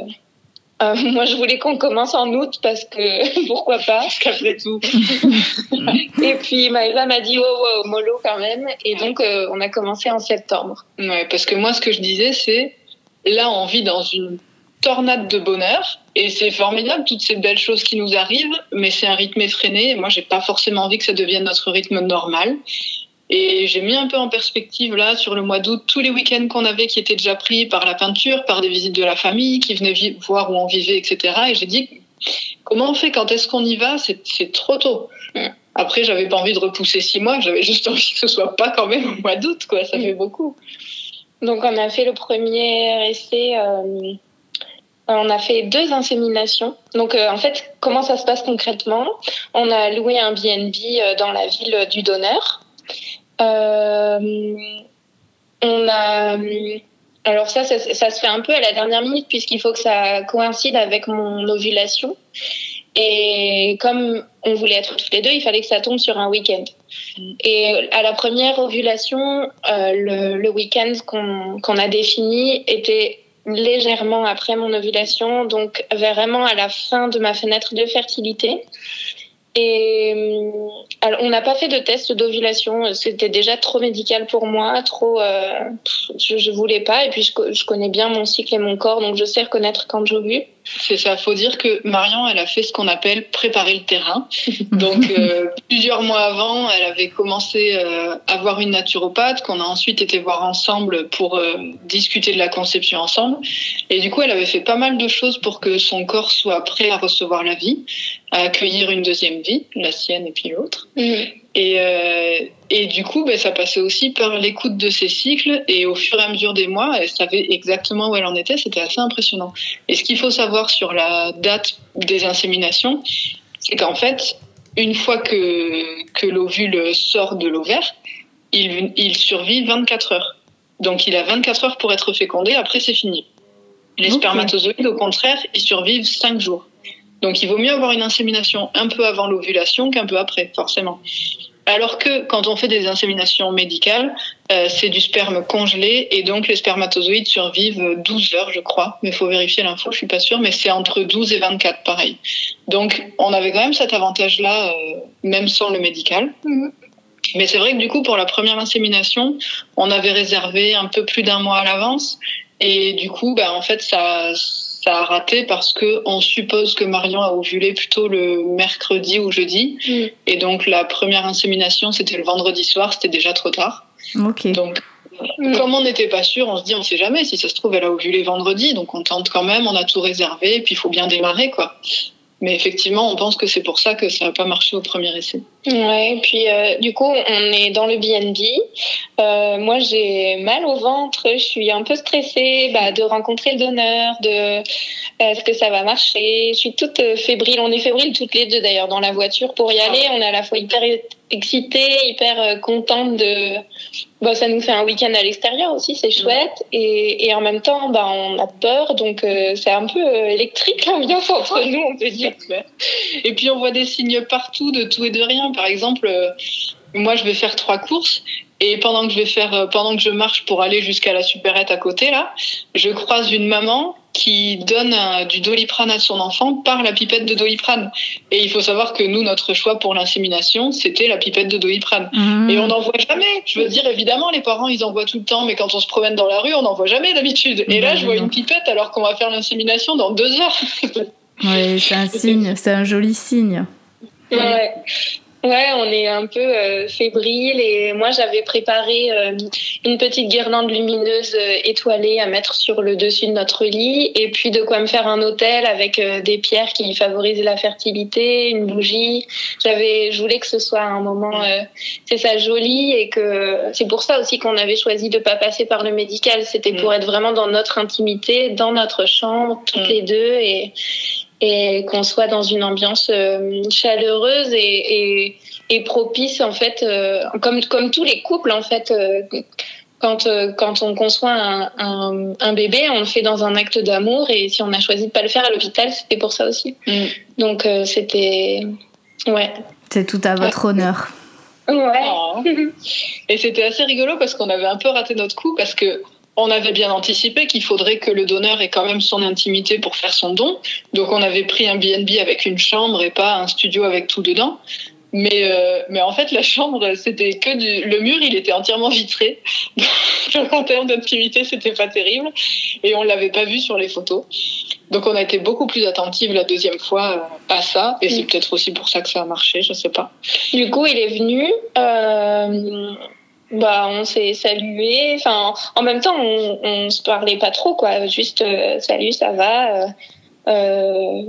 moi, je voulais qu'on commence en août parce que pourquoi pas Parce qu'après tout. et puis Maëva m'a dit, oh, oh, mollo quand même. Et donc, on a commencé en septembre. Ouais, parce que moi, ce que je disais, c'est là, on vit dans une tornade de bonheur. Et c'est formidable, toutes ces belles choses qui nous arrivent, mais c'est un rythme effréné. moi, j'ai pas forcément envie que ça devienne notre rythme normal. Et j'ai mis un peu en perspective, là, sur le mois d'août, tous les week-ends qu'on avait qui étaient déjà pris par la peinture, par des visites de la famille, qui venaient voir où on vivait, etc. Et j'ai dit, comment on fait? Quand est-ce qu'on y va? C'est trop tôt. Après, j'avais pas envie de repousser six mois, j'avais juste envie que ce soit pas quand même au mois d'août, quoi. Ça fait beaucoup. Donc, on a fait le premier essai. Euh on a fait deux inséminations. Donc, euh, en fait, comment ça se passe concrètement? On a loué un BNB euh, dans la ville du donneur. Euh, on a. Alors, ça, ça, se fait un peu à la dernière minute, puisqu'il faut que ça coïncide avec mon ovulation. Et comme on voulait être tous les deux, il fallait que ça tombe sur un week-end. Et à la première ovulation, le, week-end qu'on a défini était légèrement après mon ovulation, donc vraiment à la fin de ma fenêtre de fertilité. Et euh, alors, on n'a pas fait de test d'ovulation, c'était déjà trop médical pour moi, trop, euh, je, je voulais pas. Et puis je, je, connais bien mon cycle et mon corps, donc je sais reconnaître quand j'ovule. C'est ça. Faut dire que Marion, elle a fait ce qu'on appelle préparer le terrain. Donc, euh, plusieurs mois avant, elle avait commencé euh, à voir une naturopathe qu'on a ensuite été voir ensemble pour euh, discuter de la conception ensemble. Et du coup, elle avait fait pas mal de choses pour que son corps soit prêt à recevoir la vie, à accueillir une deuxième vie, la sienne et puis l'autre. Mhm. Et, euh, et du coup, ben, ça passait aussi par l'écoute de ses cycles. Et au fur et à mesure des mois, elle savait exactement où elle en était. C'était assez impressionnant. Et ce qu'il faut savoir sur la date des inséminations, c'est qu'en fait, une fois que, que l'ovule sort de l'ovaire, il, il survit 24 heures. Donc il a 24 heures pour être fécondé, après c'est fini. Les spermatozoïdes, au contraire, ils survivent 5 jours. Donc il vaut mieux avoir une insémination un peu avant l'ovulation qu'un peu après, forcément. Alors que quand on fait des inséminations médicales, euh, c'est du sperme congelé et donc les spermatozoïdes survivent 12 heures, je crois. Mais il faut vérifier l'info, je suis pas sûre, mais c'est entre 12 et 24, pareil. Donc on avait quand même cet avantage-là, euh, même sans le médical. Mhm. Mais c'est vrai que du coup, pour la première insémination, on avait réservé un peu plus d'un mois à l'avance. Et du coup, bah, en fait, ça, ça a raté parce que on suppose que Marion a ovulé plutôt le mercredi ou jeudi. Mhm. Et donc, la première insémination, c'était le vendredi soir, c'était déjà trop tard. Ok. Donc, Mhm. comme on n'était pas sûr, on se dit, on sait jamais. Si ça se trouve, elle a ovulé vendredi. Donc, on tente quand même, on a tout réservé. Et puis, il faut bien démarrer, quoi. Mais effectivement, on pense que c'est pour ça que ça n'a pas marché au premier essai. Ouais, et puis euh, du coup, on est dans le BNB. Euh, moi, j'ai mal au ventre, je suis un peu stressée bah, de rencontrer le donneur, de est-ce que ça va marcher? Je suis toute euh, fébrile. On est fébrile toutes les deux d'ailleurs dans la voiture pour y aller. On est à la fois hyper excitée, hyper contente de. Bon, ça nous fait un week-end à l'extérieur aussi, c'est chouette. Et, et en même temps, bah, on a peur, donc euh, c'est un peu électrique l'ambiance entre nous, on peut dire. Et puis on voit des signes partout de tout et de rien. Par exemple, euh, moi je vais faire trois courses et pendant que je vais faire, euh, pendant que je marche pour aller jusqu'à la supérette à côté là, je croise une maman qui donne euh, du doliprane à son enfant par la pipette de doliprane. Et il faut savoir que nous, notre choix pour l'insémination, c'était la pipette de doliprane. Mhm. Et on n'en voit jamais. Je veux dire, évidemment, les parents, ils en voient tout le temps, mais quand on se promène dans la rue, on n'en voit jamais d'habitude. Et là, je vois une pipette alors qu'on va faire l'insémination dans deux heures. Ouais, c'est un signe, c'est un joli signe. Ouais. Ouais, on est un peu euh, fébrile et moi j'avais préparé euh, une petite guirlande lumineuse euh, étoilée à mettre sur le dessus de notre lit et puis de quoi me faire un hôtel avec euh, des pierres qui favorisent la fertilité, une bougie. J'avais, je voulais que ce soit un moment, euh, c'est ça joli et que c'est pour ça aussi qu'on avait choisi de pas passer par le médical. C'était pour être vraiment dans notre intimité, dans notre chambre, toutes Mm. les deux et et qu'on soit dans une ambiance euh, chaleureuse et, et, et propice en fait euh, comme comme tous les couples en fait euh, quand euh, quand on conçoit un, un, un bébé on le fait dans un acte d'amour et si on a choisi de pas le faire à l'hôpital c'était pour ça aussi Mm. donc euh, c'était ouais C'est tout à votre honneur. ouais Oh. Et c'était assez rigolo parce qu'on avait un peu raté notre coup parce que on avait bien anticipé qu'il faudrait que le donneur ait quand même son intimité pour faire son don. Donc on avait pris un B&B avec une chambre et pas un studio avec tout dedans. Mais, euh, mais en fait, la chambre, c'était que du... Le mur, il était entièrement vitré. Donc en termes d'intimité, c'était pas terrible. Et on l'avait pas vu sur les photos. Donc on a été beaucoup plus attentive la deuxième fois euh, à ça. Et c'est peut-être aussi pour ça que ça a marché, je sais pas. Du coup, il est venu. Euh, bah, on s'est salué. Enfin, en même temps, on, on se parlait pas trop, quoi. Juste, euh, salut, ça va. Euh, euh,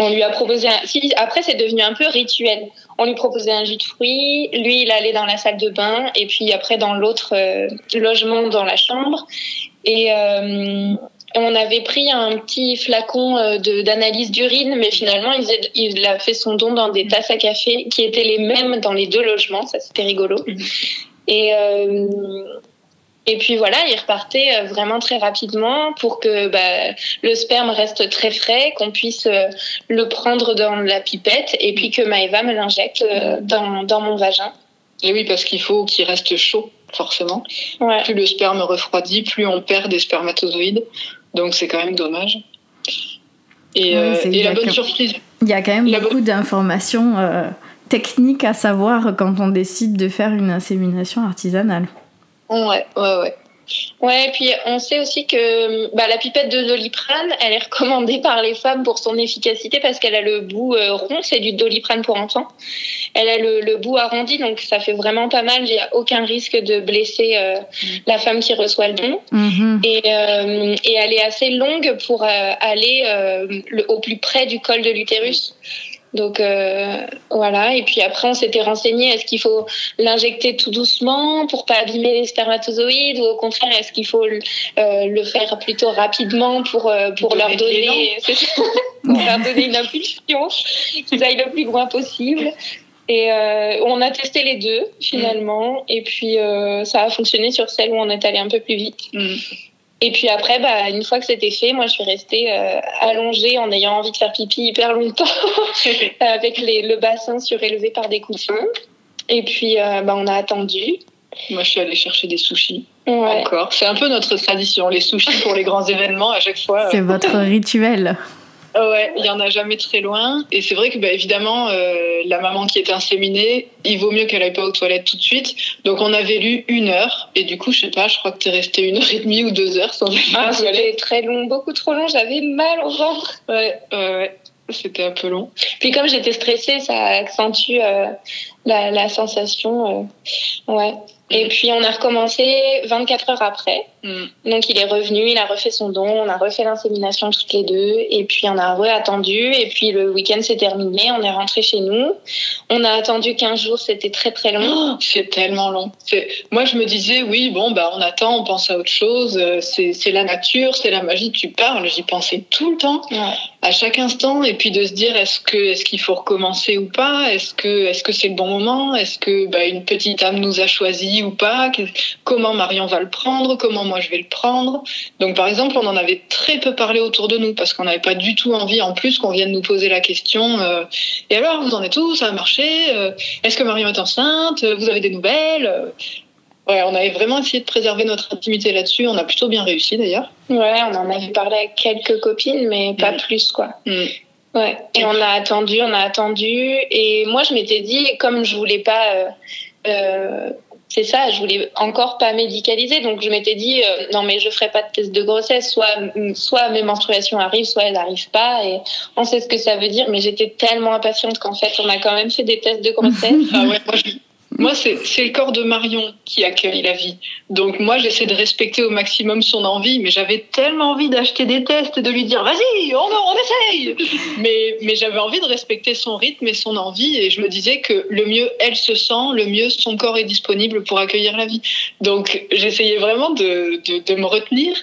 on lui a proposé. Un... Après, c'est devenu un peu rituel. On lui proposait un jus de fruits. Lui, il allait dans la salle de bain, et puis après dans l'autre logement, dans la chambre. Et on avait pris un petit flacon d'analyse d'urine, mais finalement, il, il a fait son don dans des tasses à café qui étaient les mêmes dans les deux logements. Ça, c'était rigolo. Et, euh, et puis voilà, il repartait euh, vraiment très rapidement pour que bah, le sperme reste très frais, qu'on puisse euh, le prendre dans la pipette et puis que Maëva me l'injecte dans, dans mon vagin. Et oui, parce qu'il faut qu'il reste chaud, forcément. Ouais. Plus le sperme refroidit, plus on perd des spermatozoïdes. Donc c'est quand même dommage. Et, Oui, euh, et la bonne surprise. Il y a quand même La beaucoup d'informations euh, techniques à savoir quand on décide de faire une insémination artisanale. Ouais, ouais, ouais. Ouais, et puis on sait aussi que bah, la pipette de doliprane, elle est recommandée par les femmes pour son efficacité parce qu'elle a le bout euh, rond, c'est du doliprane pour enfants. Elle a le, bout arrondi, donc ça fait vraiment pas mal. Il n'y a aucun risque de blesser euh, la femme qui reçoit le don. Mm-hmm. et, euh, et, elle est assez longue pour aller le, au plus près du col de l'utérus. Donc euh, voilà, et puis après on s'était renseigné, est-ce qu'il faut l'injecter tout doucement pour pas abîmer les spermatozoïdes ou au contraire est-ce qu'il faut le, euh, faire plutôt rapidement pour, euh, pour, leur donner, pour leur donner une impulsion, qu'ils aillent le plus loin possible. Et on a testé les deux finalement, et puis ça a fonctionné sur celle où on est allé un peu plus vite. Mm. Et puis après, bah, une fois que c'était fait, moi, je suis restée euh, allongée en ayant envie de faire pipi hyper longtemps, avec les, le bassin surélevé par des coussins. Et puis, euh, bah, on a attendu. Moi, je suis allée chercher des sushis. Encore. C'est un peu notre tradition, les sushis pour les grands événements à chaque fois. C'est votre rituel. Ah ouais, il y en a jamais très loin. Et c'est vrai que bah, évidemment, euh, la maman qui était inséminée, il vaut mieux qu'elle aille pas aux toilettes tout de suite. Donc on avait lu une heure. Et du coup, je sais pas, je crois que tu es resté une heure et demie ou deux heures sans aller ah, C'était très long, beaucoup trop long. J'avais mal au ventre. Ouais, ouais. C'était un peu long. Puis comme j'étais stressée, ça accentue euh, la, la, sensation. Euh, ouais. Et puis on a recommencé 24 heures après. Mm. Donc il est revenu, il a refait son don, on a refait l'insémination toutes les deux, et puis on a re-attendu, et puis le week-end s'est terminé, on est rentré chez nous. On a attendu 15 jours, c'était très très long. Oh, c'est tellement long. Moi je me disais, oui, bon, bah on attend, on pense à autre chose, euh, c'est la nature, c'est la magie, tu parles, j'y pensais tout le temps, à chaque instant, et puis de se dire, est-ce que est-ce qu'il faut recommencer ou pas, est-ce que est-ce que c'est le bon moment, est-ce que bah, une petite âme nous a choisi ou pas, comment Marion va le prendre, comment moi je vais le prendre. Donc par exemple, on en avait très peu parlé autour de nous parce qu'on n'avait pas du tout envie en plus qu'on vienne nous poser la question euh, et alors vous en êtes où? Ça a marché euh, Est-ce que Marion est enceinte? Vous avez des nouvelles? Ouais, on avait vraiment essayé de préserver notre intimité là-dessus. On a plutôt bien réussi d'ailleurs. Ouais, on en avait parlé avec quelques copines, mais pas mm. plus quoi. Mm. Ouais. Et on a attendu, on a attendu. Et moi, je m'étais dit, comme je voulais pas euh, c'est ça, je voulais encore pas médicaliser, donc je m'étais dit euh, non mais je ferai pas de test de grossesse, soit soit mes menstruations arrivent, soit elles n'arrivent pas, et on sait ce que ça veut dire, mais j'étais tellement impatiente qu'en fait on a quand même fait des tests de grossesse. ah moi, c'est le corps de Marion qui accueille la vie. Donc moi, j'essaie de respecter au maximum son envie, mais j'avais tellement envie d'acheter des tests et de lui dire vas-y, on, on essaye. Mais, mais j'avais envie de respecter son rythme et son envie, et je me disais que le mieux elle se sent, le mieux son corps est disponible pour accueillir la vie. Donc j'essayais vraiment de, de, de, me retenir,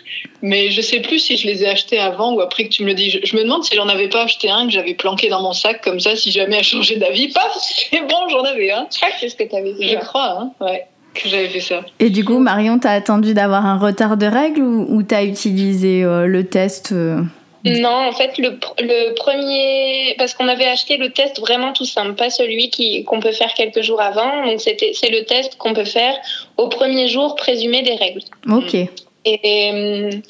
mais je sais plus si je les ai achetés avant ou après que tu me le dis. Je, me demande si j'en avais pas acheté un que j'avais planqué dans mon sac comme ça, si jamais elle changeait d'avis, paf, c'est bon, j'en avais un. C'est ce que tu je crois, hein ouais, que j'avais fait ça. Et du coup, Marion, t'as attendu d'avoir un retard de règles ou, ou t'as utilisé euh, le test euh? Non, en fait, le, le premier, parce qu'on avait acheté le test vraiment tout simple, pas celui qui qu'on peut faire quelques jours avant. Donc c'était, c'est le test qu'on peut faire au premier jour présumé des règles. Ok. Et, hum,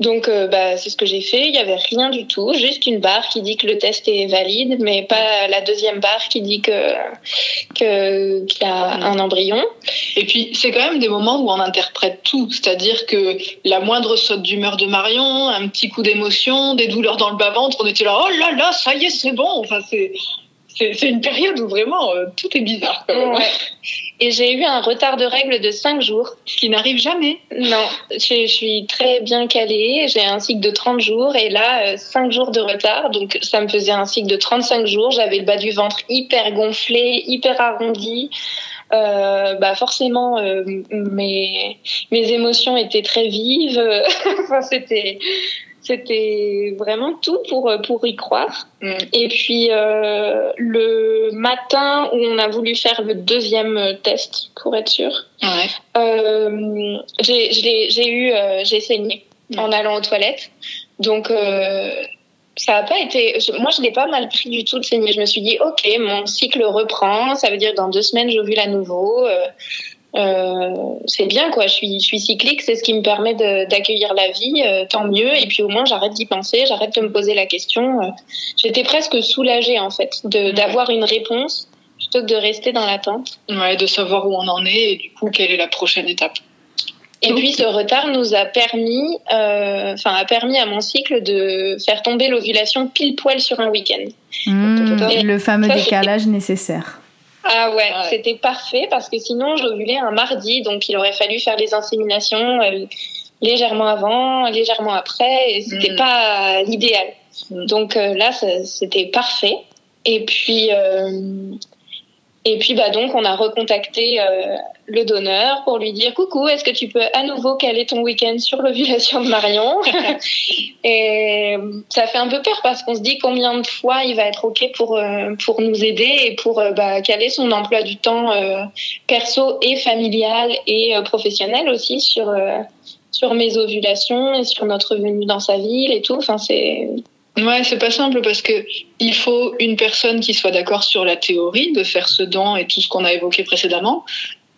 donc, euh, bah, c'est ce que j'ai fait. Il n'y avait rien du tout, juste une barre qui dit que le test est valide, mais pas la deuxième barre qui dit que qu'il y a un embryon. Et puis, c'est quand même des moments où on interprète tout, c'est-à-dire que la moindre saute d'humeur de Marion, un petit coup d'émotion, des douleurs dans le bas-ventre, on était là, oh là là, ça y est, c'est bon. Enfin, c'est c'est une période où vraiment euh, tout est bizarre. Et j'ai eu un retard de règles de 5 jours. Ce qui n'arrive jamais. Non, je, suis très bien calée. J'ai un cycle de 30 jours et là, 5 euh, jours de retard. Donc ça me faisait un cycle de 35 jours. J'avais le bas du ventre hyper gonflé, hyper arrondi. Euh, bah forcément euh, mes mes émotions étaient très vives enfin, c'était c'était vraiment tout pour, pour y croire. Mm. Et puis euh, le matin où on a voulu faire le deuxième test pour être sûr, euh, j'ai eu euh, j'ai saigné mm. en allant aux toilettes. Donc ça n'a pas été. Moi, je l'ai pas mal pris du tout de saigner. Je me suis dit, ok, mon cycle reprend. Ça veut dire dans deux semaines, j'ovule à nouveau. Euh, c'est bien quoi. Je suis, je suis cyclique, c'est ce qui me permet d'accueillir la vie, euh, tant mieux. Et puis au moins j'arrête d'y penser, j'arrête de me poser la question. Euh, j'étais presque soulagée en fait d'avoir une réponse plutôt que de rester dans l'attente. Ouais, de savoir où on en est et du coup quelle est la prochaine étape. Et puis ce retard nous a permis, euh, enfin a permis à mon cycle de faire tomber l'ovulation pile poil sur un week-end. Mmh, le fameux décalage nécessaire. Ah ouais, c'était parfait parce que sinon j'ovulais un mardi, donc il aurait fallu faire les inséminations euh, légèrement avant, légèrement après, et c'était mmh. pas l'idéal. Mmh. Donc euh, là, c'était parfait. Et puis, et puis bah donc on a recontacté euh, le donneur pour lui dire coucou, est-ce que tu peux à nouveau caler ton week-end sur l'ovulation de Marion Et ça fait un peu peur parce qu'on se dit combien de fois il va être ok pour euh, pour nous aider et pour euh, bah, caler son emploi du temps perso et familial et professionnel aussi sur sur mes ovulations et sur notre venue dans sa ville et tout. Enfin c'est Ouais, c'est pas simple parce que il faut une personne qui soit d'accord sur la théorie de faire ce don et tout ce qu'on a évoqué précédemment.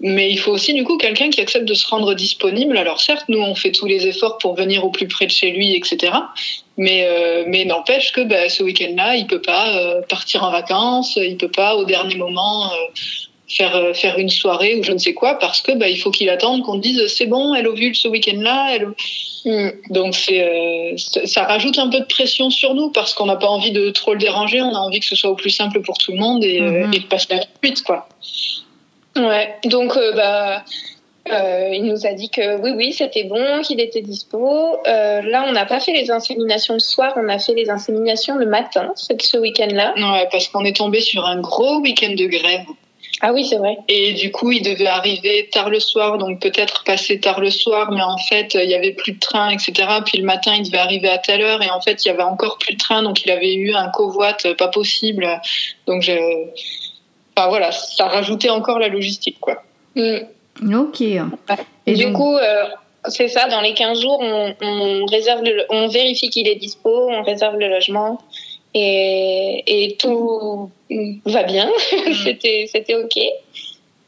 Mais il faut aussi du coup quelqu'un qui accepte de se rendre disponible. Alors certes, nous on fait tous les efforts pour venir au plus près de chez lui, etc. Mais euh, mais n'empêche que bah, ce week-end-là, il peut pas euh, partir en vacances, il peut pas au dernier moment euh, faire euh, faire une soirée ou je ne sais quoi parce que bah, il faut qu'il attende qu'on dise c'est bon, elle ovule ce week-end-là. Elle... Mm. Donc c'est euh, ça rajoute un peu de pression sur nous parce qu'on n'a pas envie de trop le déranger, on a envie que ce soit au plus simple pour tout le monde et, euh, mm-hmm. de passer la suite quoi. Ouais, donc bah il nous a dit que oui, oui, c'était bon, qu'il était dispo. là, on n'a pas fait les inséminations le soir, on a fait les inséminations le matin, ce week-end-là. Ouais, parce qu'on est tombé sur un gros week-end de grève. Ah oui, c'est vrai. Et du coup, il devait arriver tard le soir, donc peut-être passer tard le soir, mais en fait, il y avait plus de train, etc. Puis le matin, il devait arriver à telle heure, et en fait, il y avait encore plus de train, donc il avait eu un covoit pas possible. Donc, je... enfin voilà, ça rajoutait encore la logistique, quoi. Mm. Ok. Et du coup, euh, c'est ça, dans les 15 jours, on, on réserve on vérifie qu'il est dispo, on réserve le logement et, et tout va bien. Mm. c'était, c'était OK.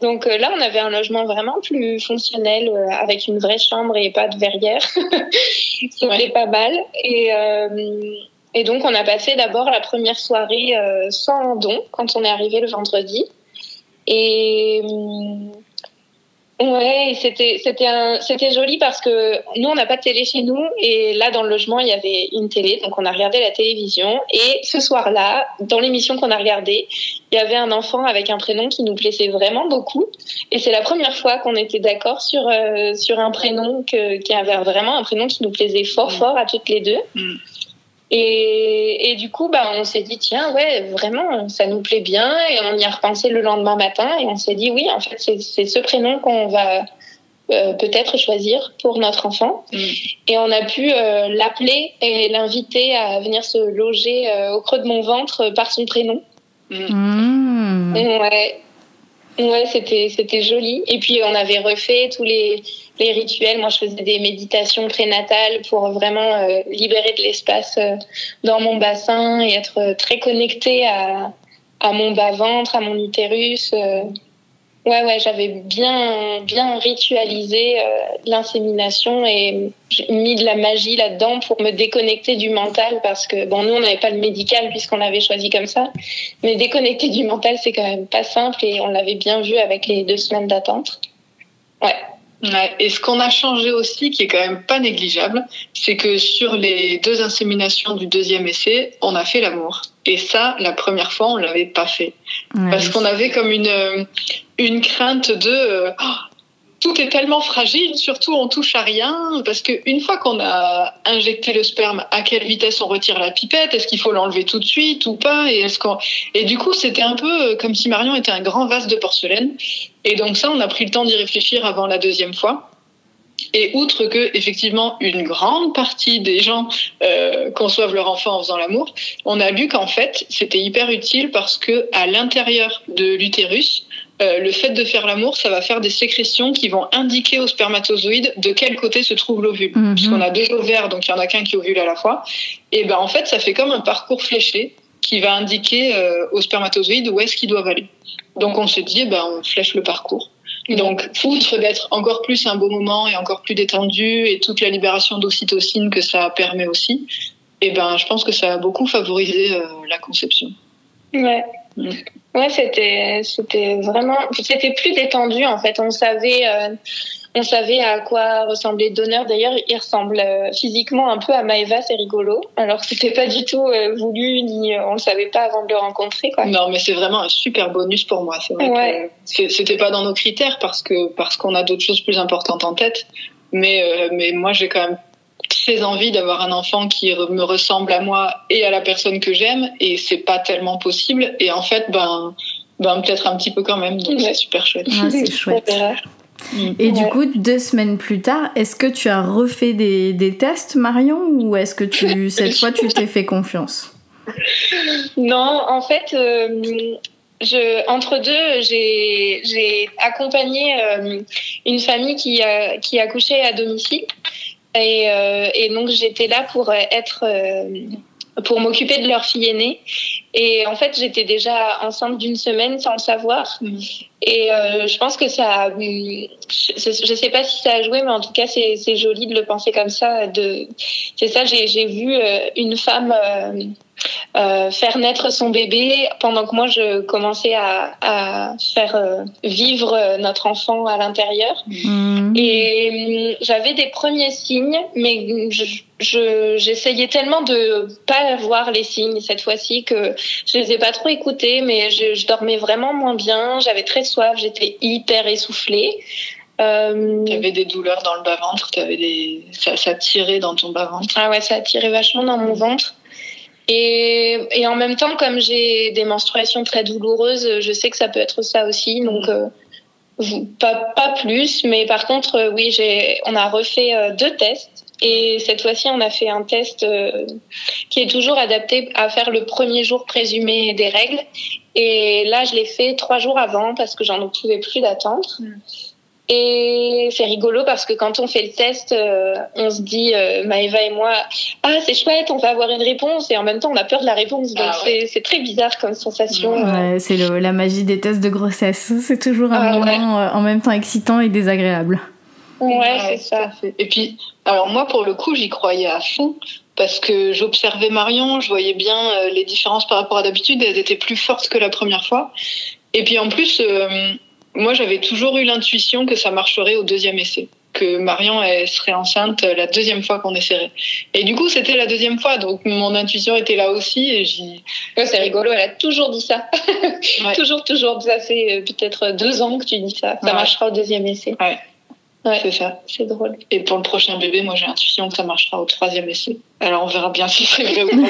Donc euh, là, on avait un logement vraiment plus fonctionnel, euh, avec une vraie chambre et pas de verrière. C'était pas mal. Et, euh, et donc, on a passé d'abord la première soirée sans don quand on est arrivé le vendredi. Et Ouais, c'était c'était c'était joli parce que nous on n'a pas de télé chez nous et là dans le logement il y avait une télé donc on a regardé la télévision et ce soir-là dans l'émission qu'on a regardée il y avait un enfant avec un prénom qui nous plaisait vraiment beaucoup et c'est la première fois qu'on était d'accord sur euh, sur un prénom que, qui avait vraiment un prénom qui nous plaisait fort fort à toutes les deux. Mm. Et, et, du coup, bah, on s'est dit, tiens, ouais, vraiment, ça nous plaît bien. Et on y a repensé le lendemain matin. Et on s'est dit, oui, en fait, c'est ce prénom qu'on va euh, peut-être choisir pour notre enfant. Mm. Et on a pu euh, l'appeler et l'inviter à venir se loger euh, au creux de mon ventre par son prénom. Mm. Ouais. Ouais, c'était c'était joli. Et puis on avait refait tous les les rituels. Moi, je faisais des méditations prénatales pour vraiment euh, libérer de l'espace euh, dans mon bassin et être très connectée à à mon bas ventre, à mon utérus. Euh. Ouais, ouais, j'avais bien, bien ritualisé l'insémination et mis de la magie là-dedans pour me déconnecter du mental parce que, bon, nous, on n'avait pas le médical puisqu'on l'avait choisi comme ça. Mais déconnecter du mental, c'est quand même pas simple et on l'avait bien vu avec les deux semaines d'attente. Ouais. Ouais, et ce qu'on a changé aussi, qui est quand même pas négligeable, c'est que sur les deux inséminations du deuxième essai, on a fait l'amour. Et ça, la première fois, on l'avait pas fait. Parce qu'on avait comme une, une crainte de, euh, tout est tellement fragile, surtout on touche à rien, parce qu'une fois qu'on a injecté le sperme, à quelle vitesse on retire la pipette? Est-ce qu'il faut l'enlever tout de suite ou pas? Et, et du coup, c'était un peu comme si Marion était un grand vase de porcelaine. Et donc ça, on a pris le temps d'y réfléchir avant la deuxième fois. Et outre que, effectivement, une grande partie des gens euh, conçoivent leur enfant en faisant l'amour, on a lu qu'en fait, c'était hyper utile parce que à l'intérieur de l'utérus, euh, le fait de faire l'amour, ça va faire des sécrétions qui vont indiquer aux spermatozoïdes de quel côté se trouve l'ovule. Mhm. Puisqu'on a deux ovaires, donc il y en a qu'un qui ovule à la fois. Et ben en fait, ça fait comme un parcours fléché qui va indiquer euh, aux spermatozoïdes où est-ce qu'ils doivent aller. Donc on se dit, ben on flèche le parcours. Donc, outre d'être encore plus un beau moment et encore plus détendu et toute la libération d'ocytocine que ça permet aussi, et ben, je pense que ça a beaucoup favorisé euh, la conception. Ouais. Ouais, c'était c'était vraiment c'était plus détendu en fait. On savait euh, on savait à quoi ressemblait Donneur. D'ailleurs, il ressemble euh, physiquement un peu à Maeva, c'est rigolo. Alors c'était pas du tout euh, voulu ni on le savait pas avant de le rencontrer quoi. Non, mais c'est vraiment un super bonus pour moi. C'est vrai ouais. que c'était pas dans nos critères parce que parce qu'on a d'autres choses plus importantes en tête. Mais mais moi j'ai quand même très envie d'avoir un enfant qui me ressemble à moi et à la personne que j'aime et c'est pas tellement possible. Et en fait ben ben peut-être un petit peu quand même donc c'est super chouette. Ah, c'est chouette. et du coup, deux semaines plus tard, est-ce que tu as refait des, des tests, Marion, ou est-ce que tu, cette fois, tu t'es fait confiance? Non, en fait, euh, je, entre deux, j'ai accompagné euh, une famille qui, a, qui accouchait à domicile. Et, euh, et donc j'étais là pour être euh, pour m'occuper de leur fille aînée. Et en fait, j'étais déjà enceinte d'une semaine sans le savoir. Mm. Et euh, je pense que ça, a, je sais pas si ça a joué, mais en tout cas, c'est joli de le penser comme ça. De, c'est ça, j'ai vu une femme euh, faire naître son bébé pendant que moi je commençais à, à faire euh, vivre euh, notre enfant à l'intérieur. Mmh. Et j'avais des premiers signes, mais j'essayais je, tellement de pas voir les signes cette fois-ci que je les ai pas trop écoutés, mais je, je dormais vraiment moins bien. J'avais très soif, j'étais hyper essoufflée. Euh, tu avais des douleurs dans le bas-ventre, des... ça, ça tirait dans ton bas-ventre. Ah ouais, ça tirait vachement dans mon ventre. Et, en même temps, comme j'ai des menstruations très douloureuses, je sais que ça peut être ça aussi. Donc, euh, pas, plus. Mais par contre, euh, oui, on a refait euh, deux tests. Et cette fois-ci, on a fait un test qui est toujours adapté à faire le premier jour présumé des règles. Et là, je l'ai fait trois jours avant parce que j'en pouvais plus d'attendre. Mm. Et c'est rigolo parce que quand on fait le test, euh, on se dit, euh, Maëva et moi, ah c'est chouette, on va avoir une réponse, et en même temps on a peur de la réponse. Donc ah c'est très bizarre comme sensation. Ouais, c'est la magie des tests de grossesse. C'est toujours un ah moment euh, en même temps excitant et désagréable. Ouais, c'est ça. Et puis, alors moi pour le coup, j'y croyais à fond parce que j'observais Marion, je voyais bien les différences par rapport à d'habitude, elles étaient plus fortes que la première fois. Et puis en plus moi, j'avais toujours eu l'intuition que ça marcherait au deuxième essai, que Marion elle serait enceinte la deuxième fois qu'on essaierait. Et du coup, c'était la deuxième fois, donc mon intuition était là aussi. Et j'y... c'est rigolo, elle a toujours dit ça. toujours, toujours. Ça fait euh, peut-être deux ans que tu dis ça. Ça marchera au deuxième essai. Ouais. Ouais, c'est ça. C'est drôle. Et pour le prochain bébé, moi j'ai l'intuition que ça marchera au troisième essai. Alors on verra bien si c'est vrai ou pas.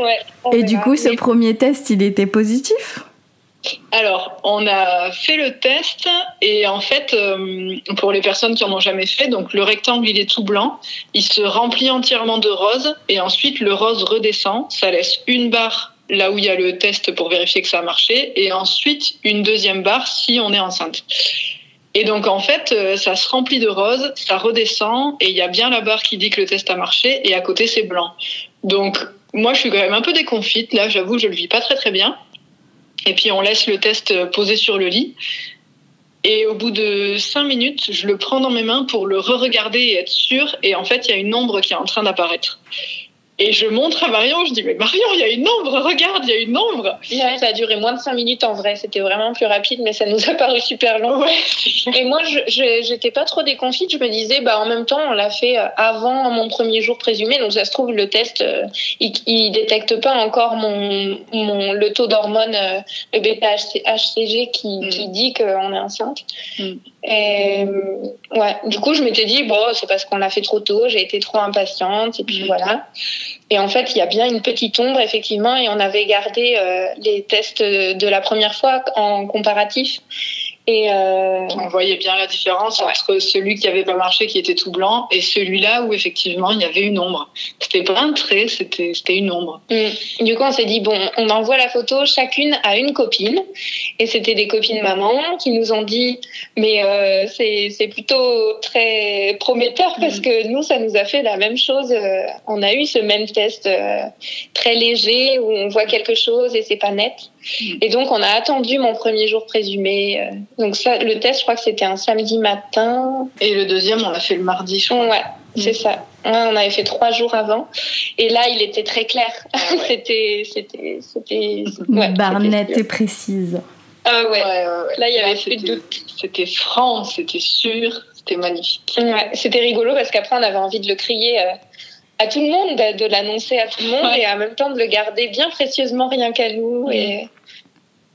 ouais, Et du coup, ce premier test, il était positif? Alors, on a fait le test et en fait, euh, pour les personnes qui en ont jamais fait, donc le rectangle il est tout blanc, il se remplit entièrement de rose et ensuite le rose redescend, ça laisse une barre là où il y a le test pour vérifier que ça a marché et ensuite une deuxième barre si on est enceinte. Et donc en fait, euh, ça se remplit de rose, ça redescend et il y a bien la barre qui dit que le test a marché et à côté c'est blanc. Donc moi je suis quand même un peu déconfite là, j'avoue, je le vis pas très très bien. Et puis on laisse le test posé sur le lit. Et au bout de cinq minutes, je le prends dans mes mains pour le re-regarder et être sûr. Et en fait, il y a une ombre qui est en train d'apparaître. Et je montre à Marion, je dis mais Marion, il y a une ombre, regarde, il y a une ombre. ça a duré moins de 5 minutes en vrai, c'était vraiment plus rapide, mais ça nous a paru super long. Et moi, je j'étais pas trop déconfite, je me disais bah en même temps, on l'a fait euh, avant mon premier jour présumé, donc ça se trouve le test, euh, il, il détecte pas encore mon, mon le taux d'hormone, euh, le bêta HCG qui, mm. qui dit qu'on est enceinte. Mm. Et ouais, du coup, je m'étais dit, bon, c'est parce qu'on l'a fait trop tôt, j'ai été trop impatiente, et puis mm. voilà. Et en fait, il y a bien une petite ombre, effectivement, et on avait gardé euh, les tests de la première fois en comparatif. Et euh... On voyait bien la différence entre celui qui n'avait pas marché, qui était tout blanc, et celui-là où effectivement il y avait une ombre. C'était pas un trait, c'était une ombre. Mm. Du coup, on s'est dit bon, on envoie la photo chacune à une copine, et c'était des copines maman qui nous ont dit mais euh, c'est plutôt très prometteur parce mm. que nous ça nous a fait la même chose. Euh, on a eu ce même test euh, très léger où on voit quelque chose et c'est pas net. Mm. Et donc on a attendu mon premier jour présumé. Euh, donc ça, le test, je crois que c'était un samedi matin. Et le deuxième, on l'a fait le mardi, je crois. Ouais, c'est ça. on avait fait trois jours avant. Et là, il était très clair. Ah c'était, c'était, c'était. Barnette et précise. Ah ouais. Là, il y avait plus de doute. C'était franc, c'était sûr, c'était magnifique. c'était rigolo parce qu'après, on avait envie de le crier. Euh, à tout le monde, de, l'annoncer à tout le monde et en même temps de le garder bien précieusement rien qu'à nous. Et,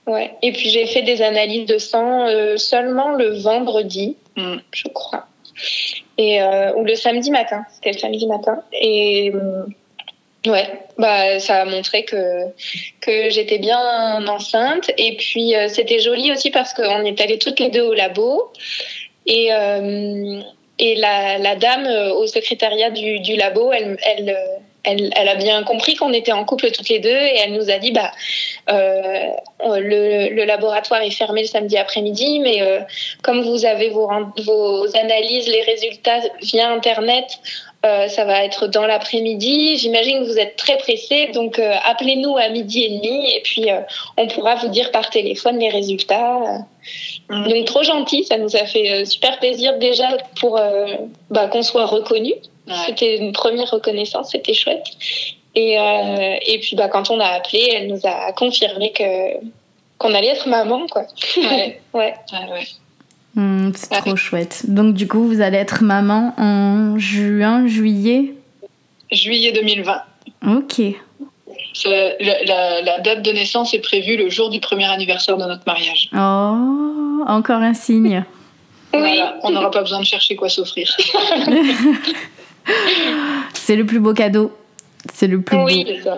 ouais. et puis j'ai fait des analyses de sang euh, seulement le vendredi, mm. je crois. Et, euh, ou le samedi matin, c'était le samedi matin. Et euh, ouais, bah, ça a montré que, que j'étais bien enceinte. Et puis c'était joli aussi parce qu'on est allées toutes les deux au labo. Et, et la, la, dame euh, au secrétariat du, labo, euh, elle, a bien compris qu'on était en couple toutes les deux et elle nous a dit bah euh, le, laboratoire est fermé le samedi après-midi, mais comme vous avez vos, vos analyses, les résultats via internet, ça va être dans l'après-midi. J'imagine que vous êtes très pressé, donc appelez-nous à midi et demi et puis on pourra vous dire par téléphone les résultats. Mmh. Donc trop gentil, ça nous a fait super plaisir déjà pour bah, qu'on soit reconnu. C'était une première reconnaissance, c'était chouette. Et, et puis bah, quand on a appelé, elle nous a confirmé que qu'on allait être maman, quoi. Ouais. ouais. ouais. Hmm, c'est trop chouette. Donc du coup, vous allez être maman en juin, juillet? Juillet 2020. Ok. La, la, date de naissance est prévue le jour du premier anniversaire de notre mariage. Oh, encore un signe. oui. on n'aura pas besoin de chercher quoi s'offrir. c'est le plus beau cadeau. C'est le plus oui, beau. Ça.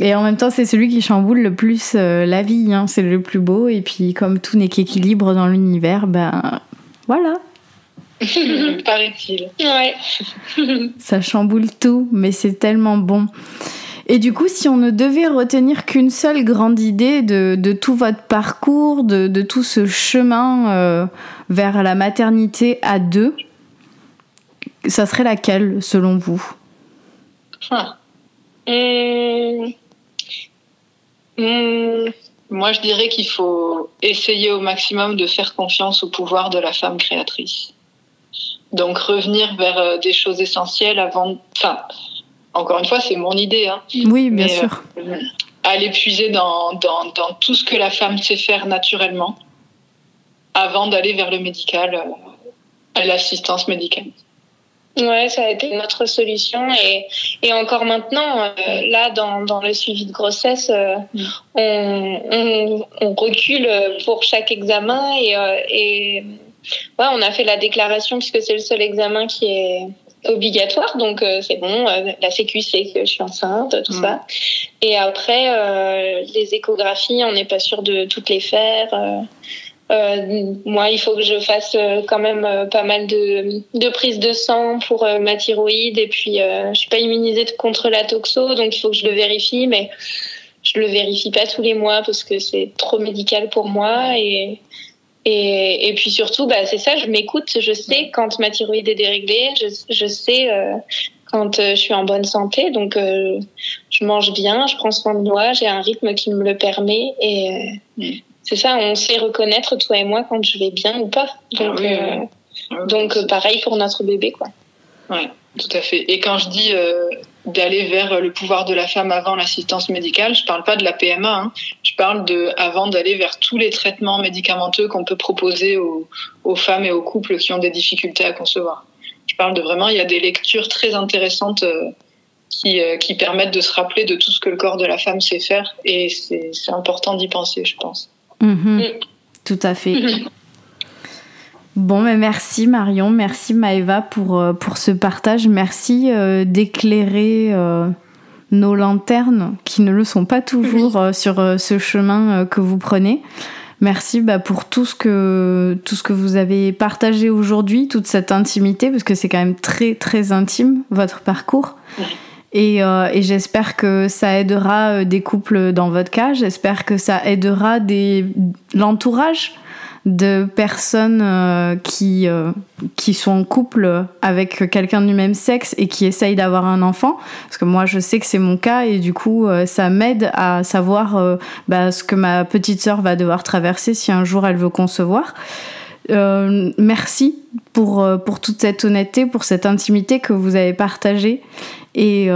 Et en même temps, c'est celui qui chamboule le plus euh, la vie. Hein. C'est le plus beau. Et puis, comme tout n'est qu'équilibre dans l'univers, ben voilà. Paraît-il. Ouais. Ça chamboule tout, mais c'est tellement bon. Et du coup, si on ne devait retenir qu'une seule grande idée de, tout votre parcours, de, tout ce chemin euh, vers la maternité à deux, ça serait laquelle selon vous? Ah. Hum. Hmm, moi, je dirais qu'il faut essayer au maximum de faire confiance au pouvoir de la femme créatrice. Donc revenir vers euh, des choses essentielles avant. Enfin, encore une fois, c'est mon idée. Hein. Oui, bien sûr. Euh, aller puiser dans, dans, dans, tout ce que la femme sait faire naturellement avant d'aller vers le médical, euh, l'assistance médicale. Ouais, ça a été notre solution et, et encore maintenant, euh, là dans, dans le suivi de grossesse, euh, mm. on, on, on, recule pour chaque examen et, euh, et ouais, on a fait la déclaration puisque c'est le seul examen qui est obligatoire, donc c'est bon, la Sécu sait que je suis enceinte, tout mm. ça. Et après, les échotographies, on n'est pas sûr de toutes les faire. Euh, moi, il faut que je fasse euh, quand même euh, pas mal de, de prises de sang pour ma thyroïde. Et puis, je suis pas immunisée contre la toxo, donc il faut que je le vérifie. Mais je le vérifie pas tous les mois parce que c'est trop médical pour moi. Et, et, et puis surtout, bah, c'est ça, je m'écoute. Je sais quand ma thyroïde est déréglée. Je, je sais quand je suis en bonne santé. Donc, je mange bien, je prends soin de moi, j'ai un rythme qui me le permet. Et, c'est ça, on sait reconnaître, toi et moi, quand je vais bien ou pas. Donc, ah euh, donc euh, pareil pour notre bébé, quoi. Ouais, tout à fait. Et quand je dis euh, d'aller vers le pouvoir de la femme avant l'assistance médicale, je parle pas de la PMA, hein. je parle de avant d'aller vers tous les traitements médicamenteux qu'on peut proposer aux, aux, femmes et aux couples qui ont des difficultés à concevoir. Je parle de vraiment, il y a des lectures très intéressantes qui, qui permettent de se rappeler de tout ce que le corps de la femme sait faire et c'est important d'y penser, je pense. Mhm. Mm. Tout à fait. Bon, mais merci Marion, merci Maëva pour, euh, pour ce partage. Merci euh, d'éclairer euh, nos lanternes qui ne le sont pas toujours sur ce chemin que vous prenez. Merci bah, pour tout ce, que, tout ce que vous avez partagé aujourd'hui, toute cette intimité, parce que c'est quand même très très intime, votre parcours. Et, euh, et j'espère que ça aidera des couples dans votre cas. J'espère que ça aidera des, l'entourage de personnes euh, qui, qui sont en couple avec quelqu'un du même sexe et qui essayent d'avoir un enfant. Parce que moi, je sais que c'est mon cas et du coup, ça m'aide à savoir bah, ce que ma petite sœur va devoir traverser si un jour elle veut concevoir. merci pour, pour toute cette honnêteté, pour cette intimité que vous avez partagée. Et,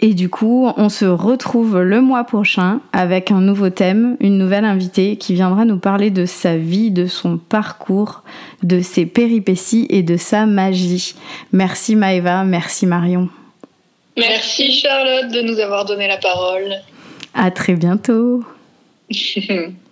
et du coup, on se retrouve le mois prochain avec un nouveau thème, une nouvelle invitée qui viendra nous parler de sa vie, de son parcours, de ses péripéties et de sa magie. Merci Maëva, merci Marion. Merci Charlotte de nous avoir donné la parole. À très bientôt.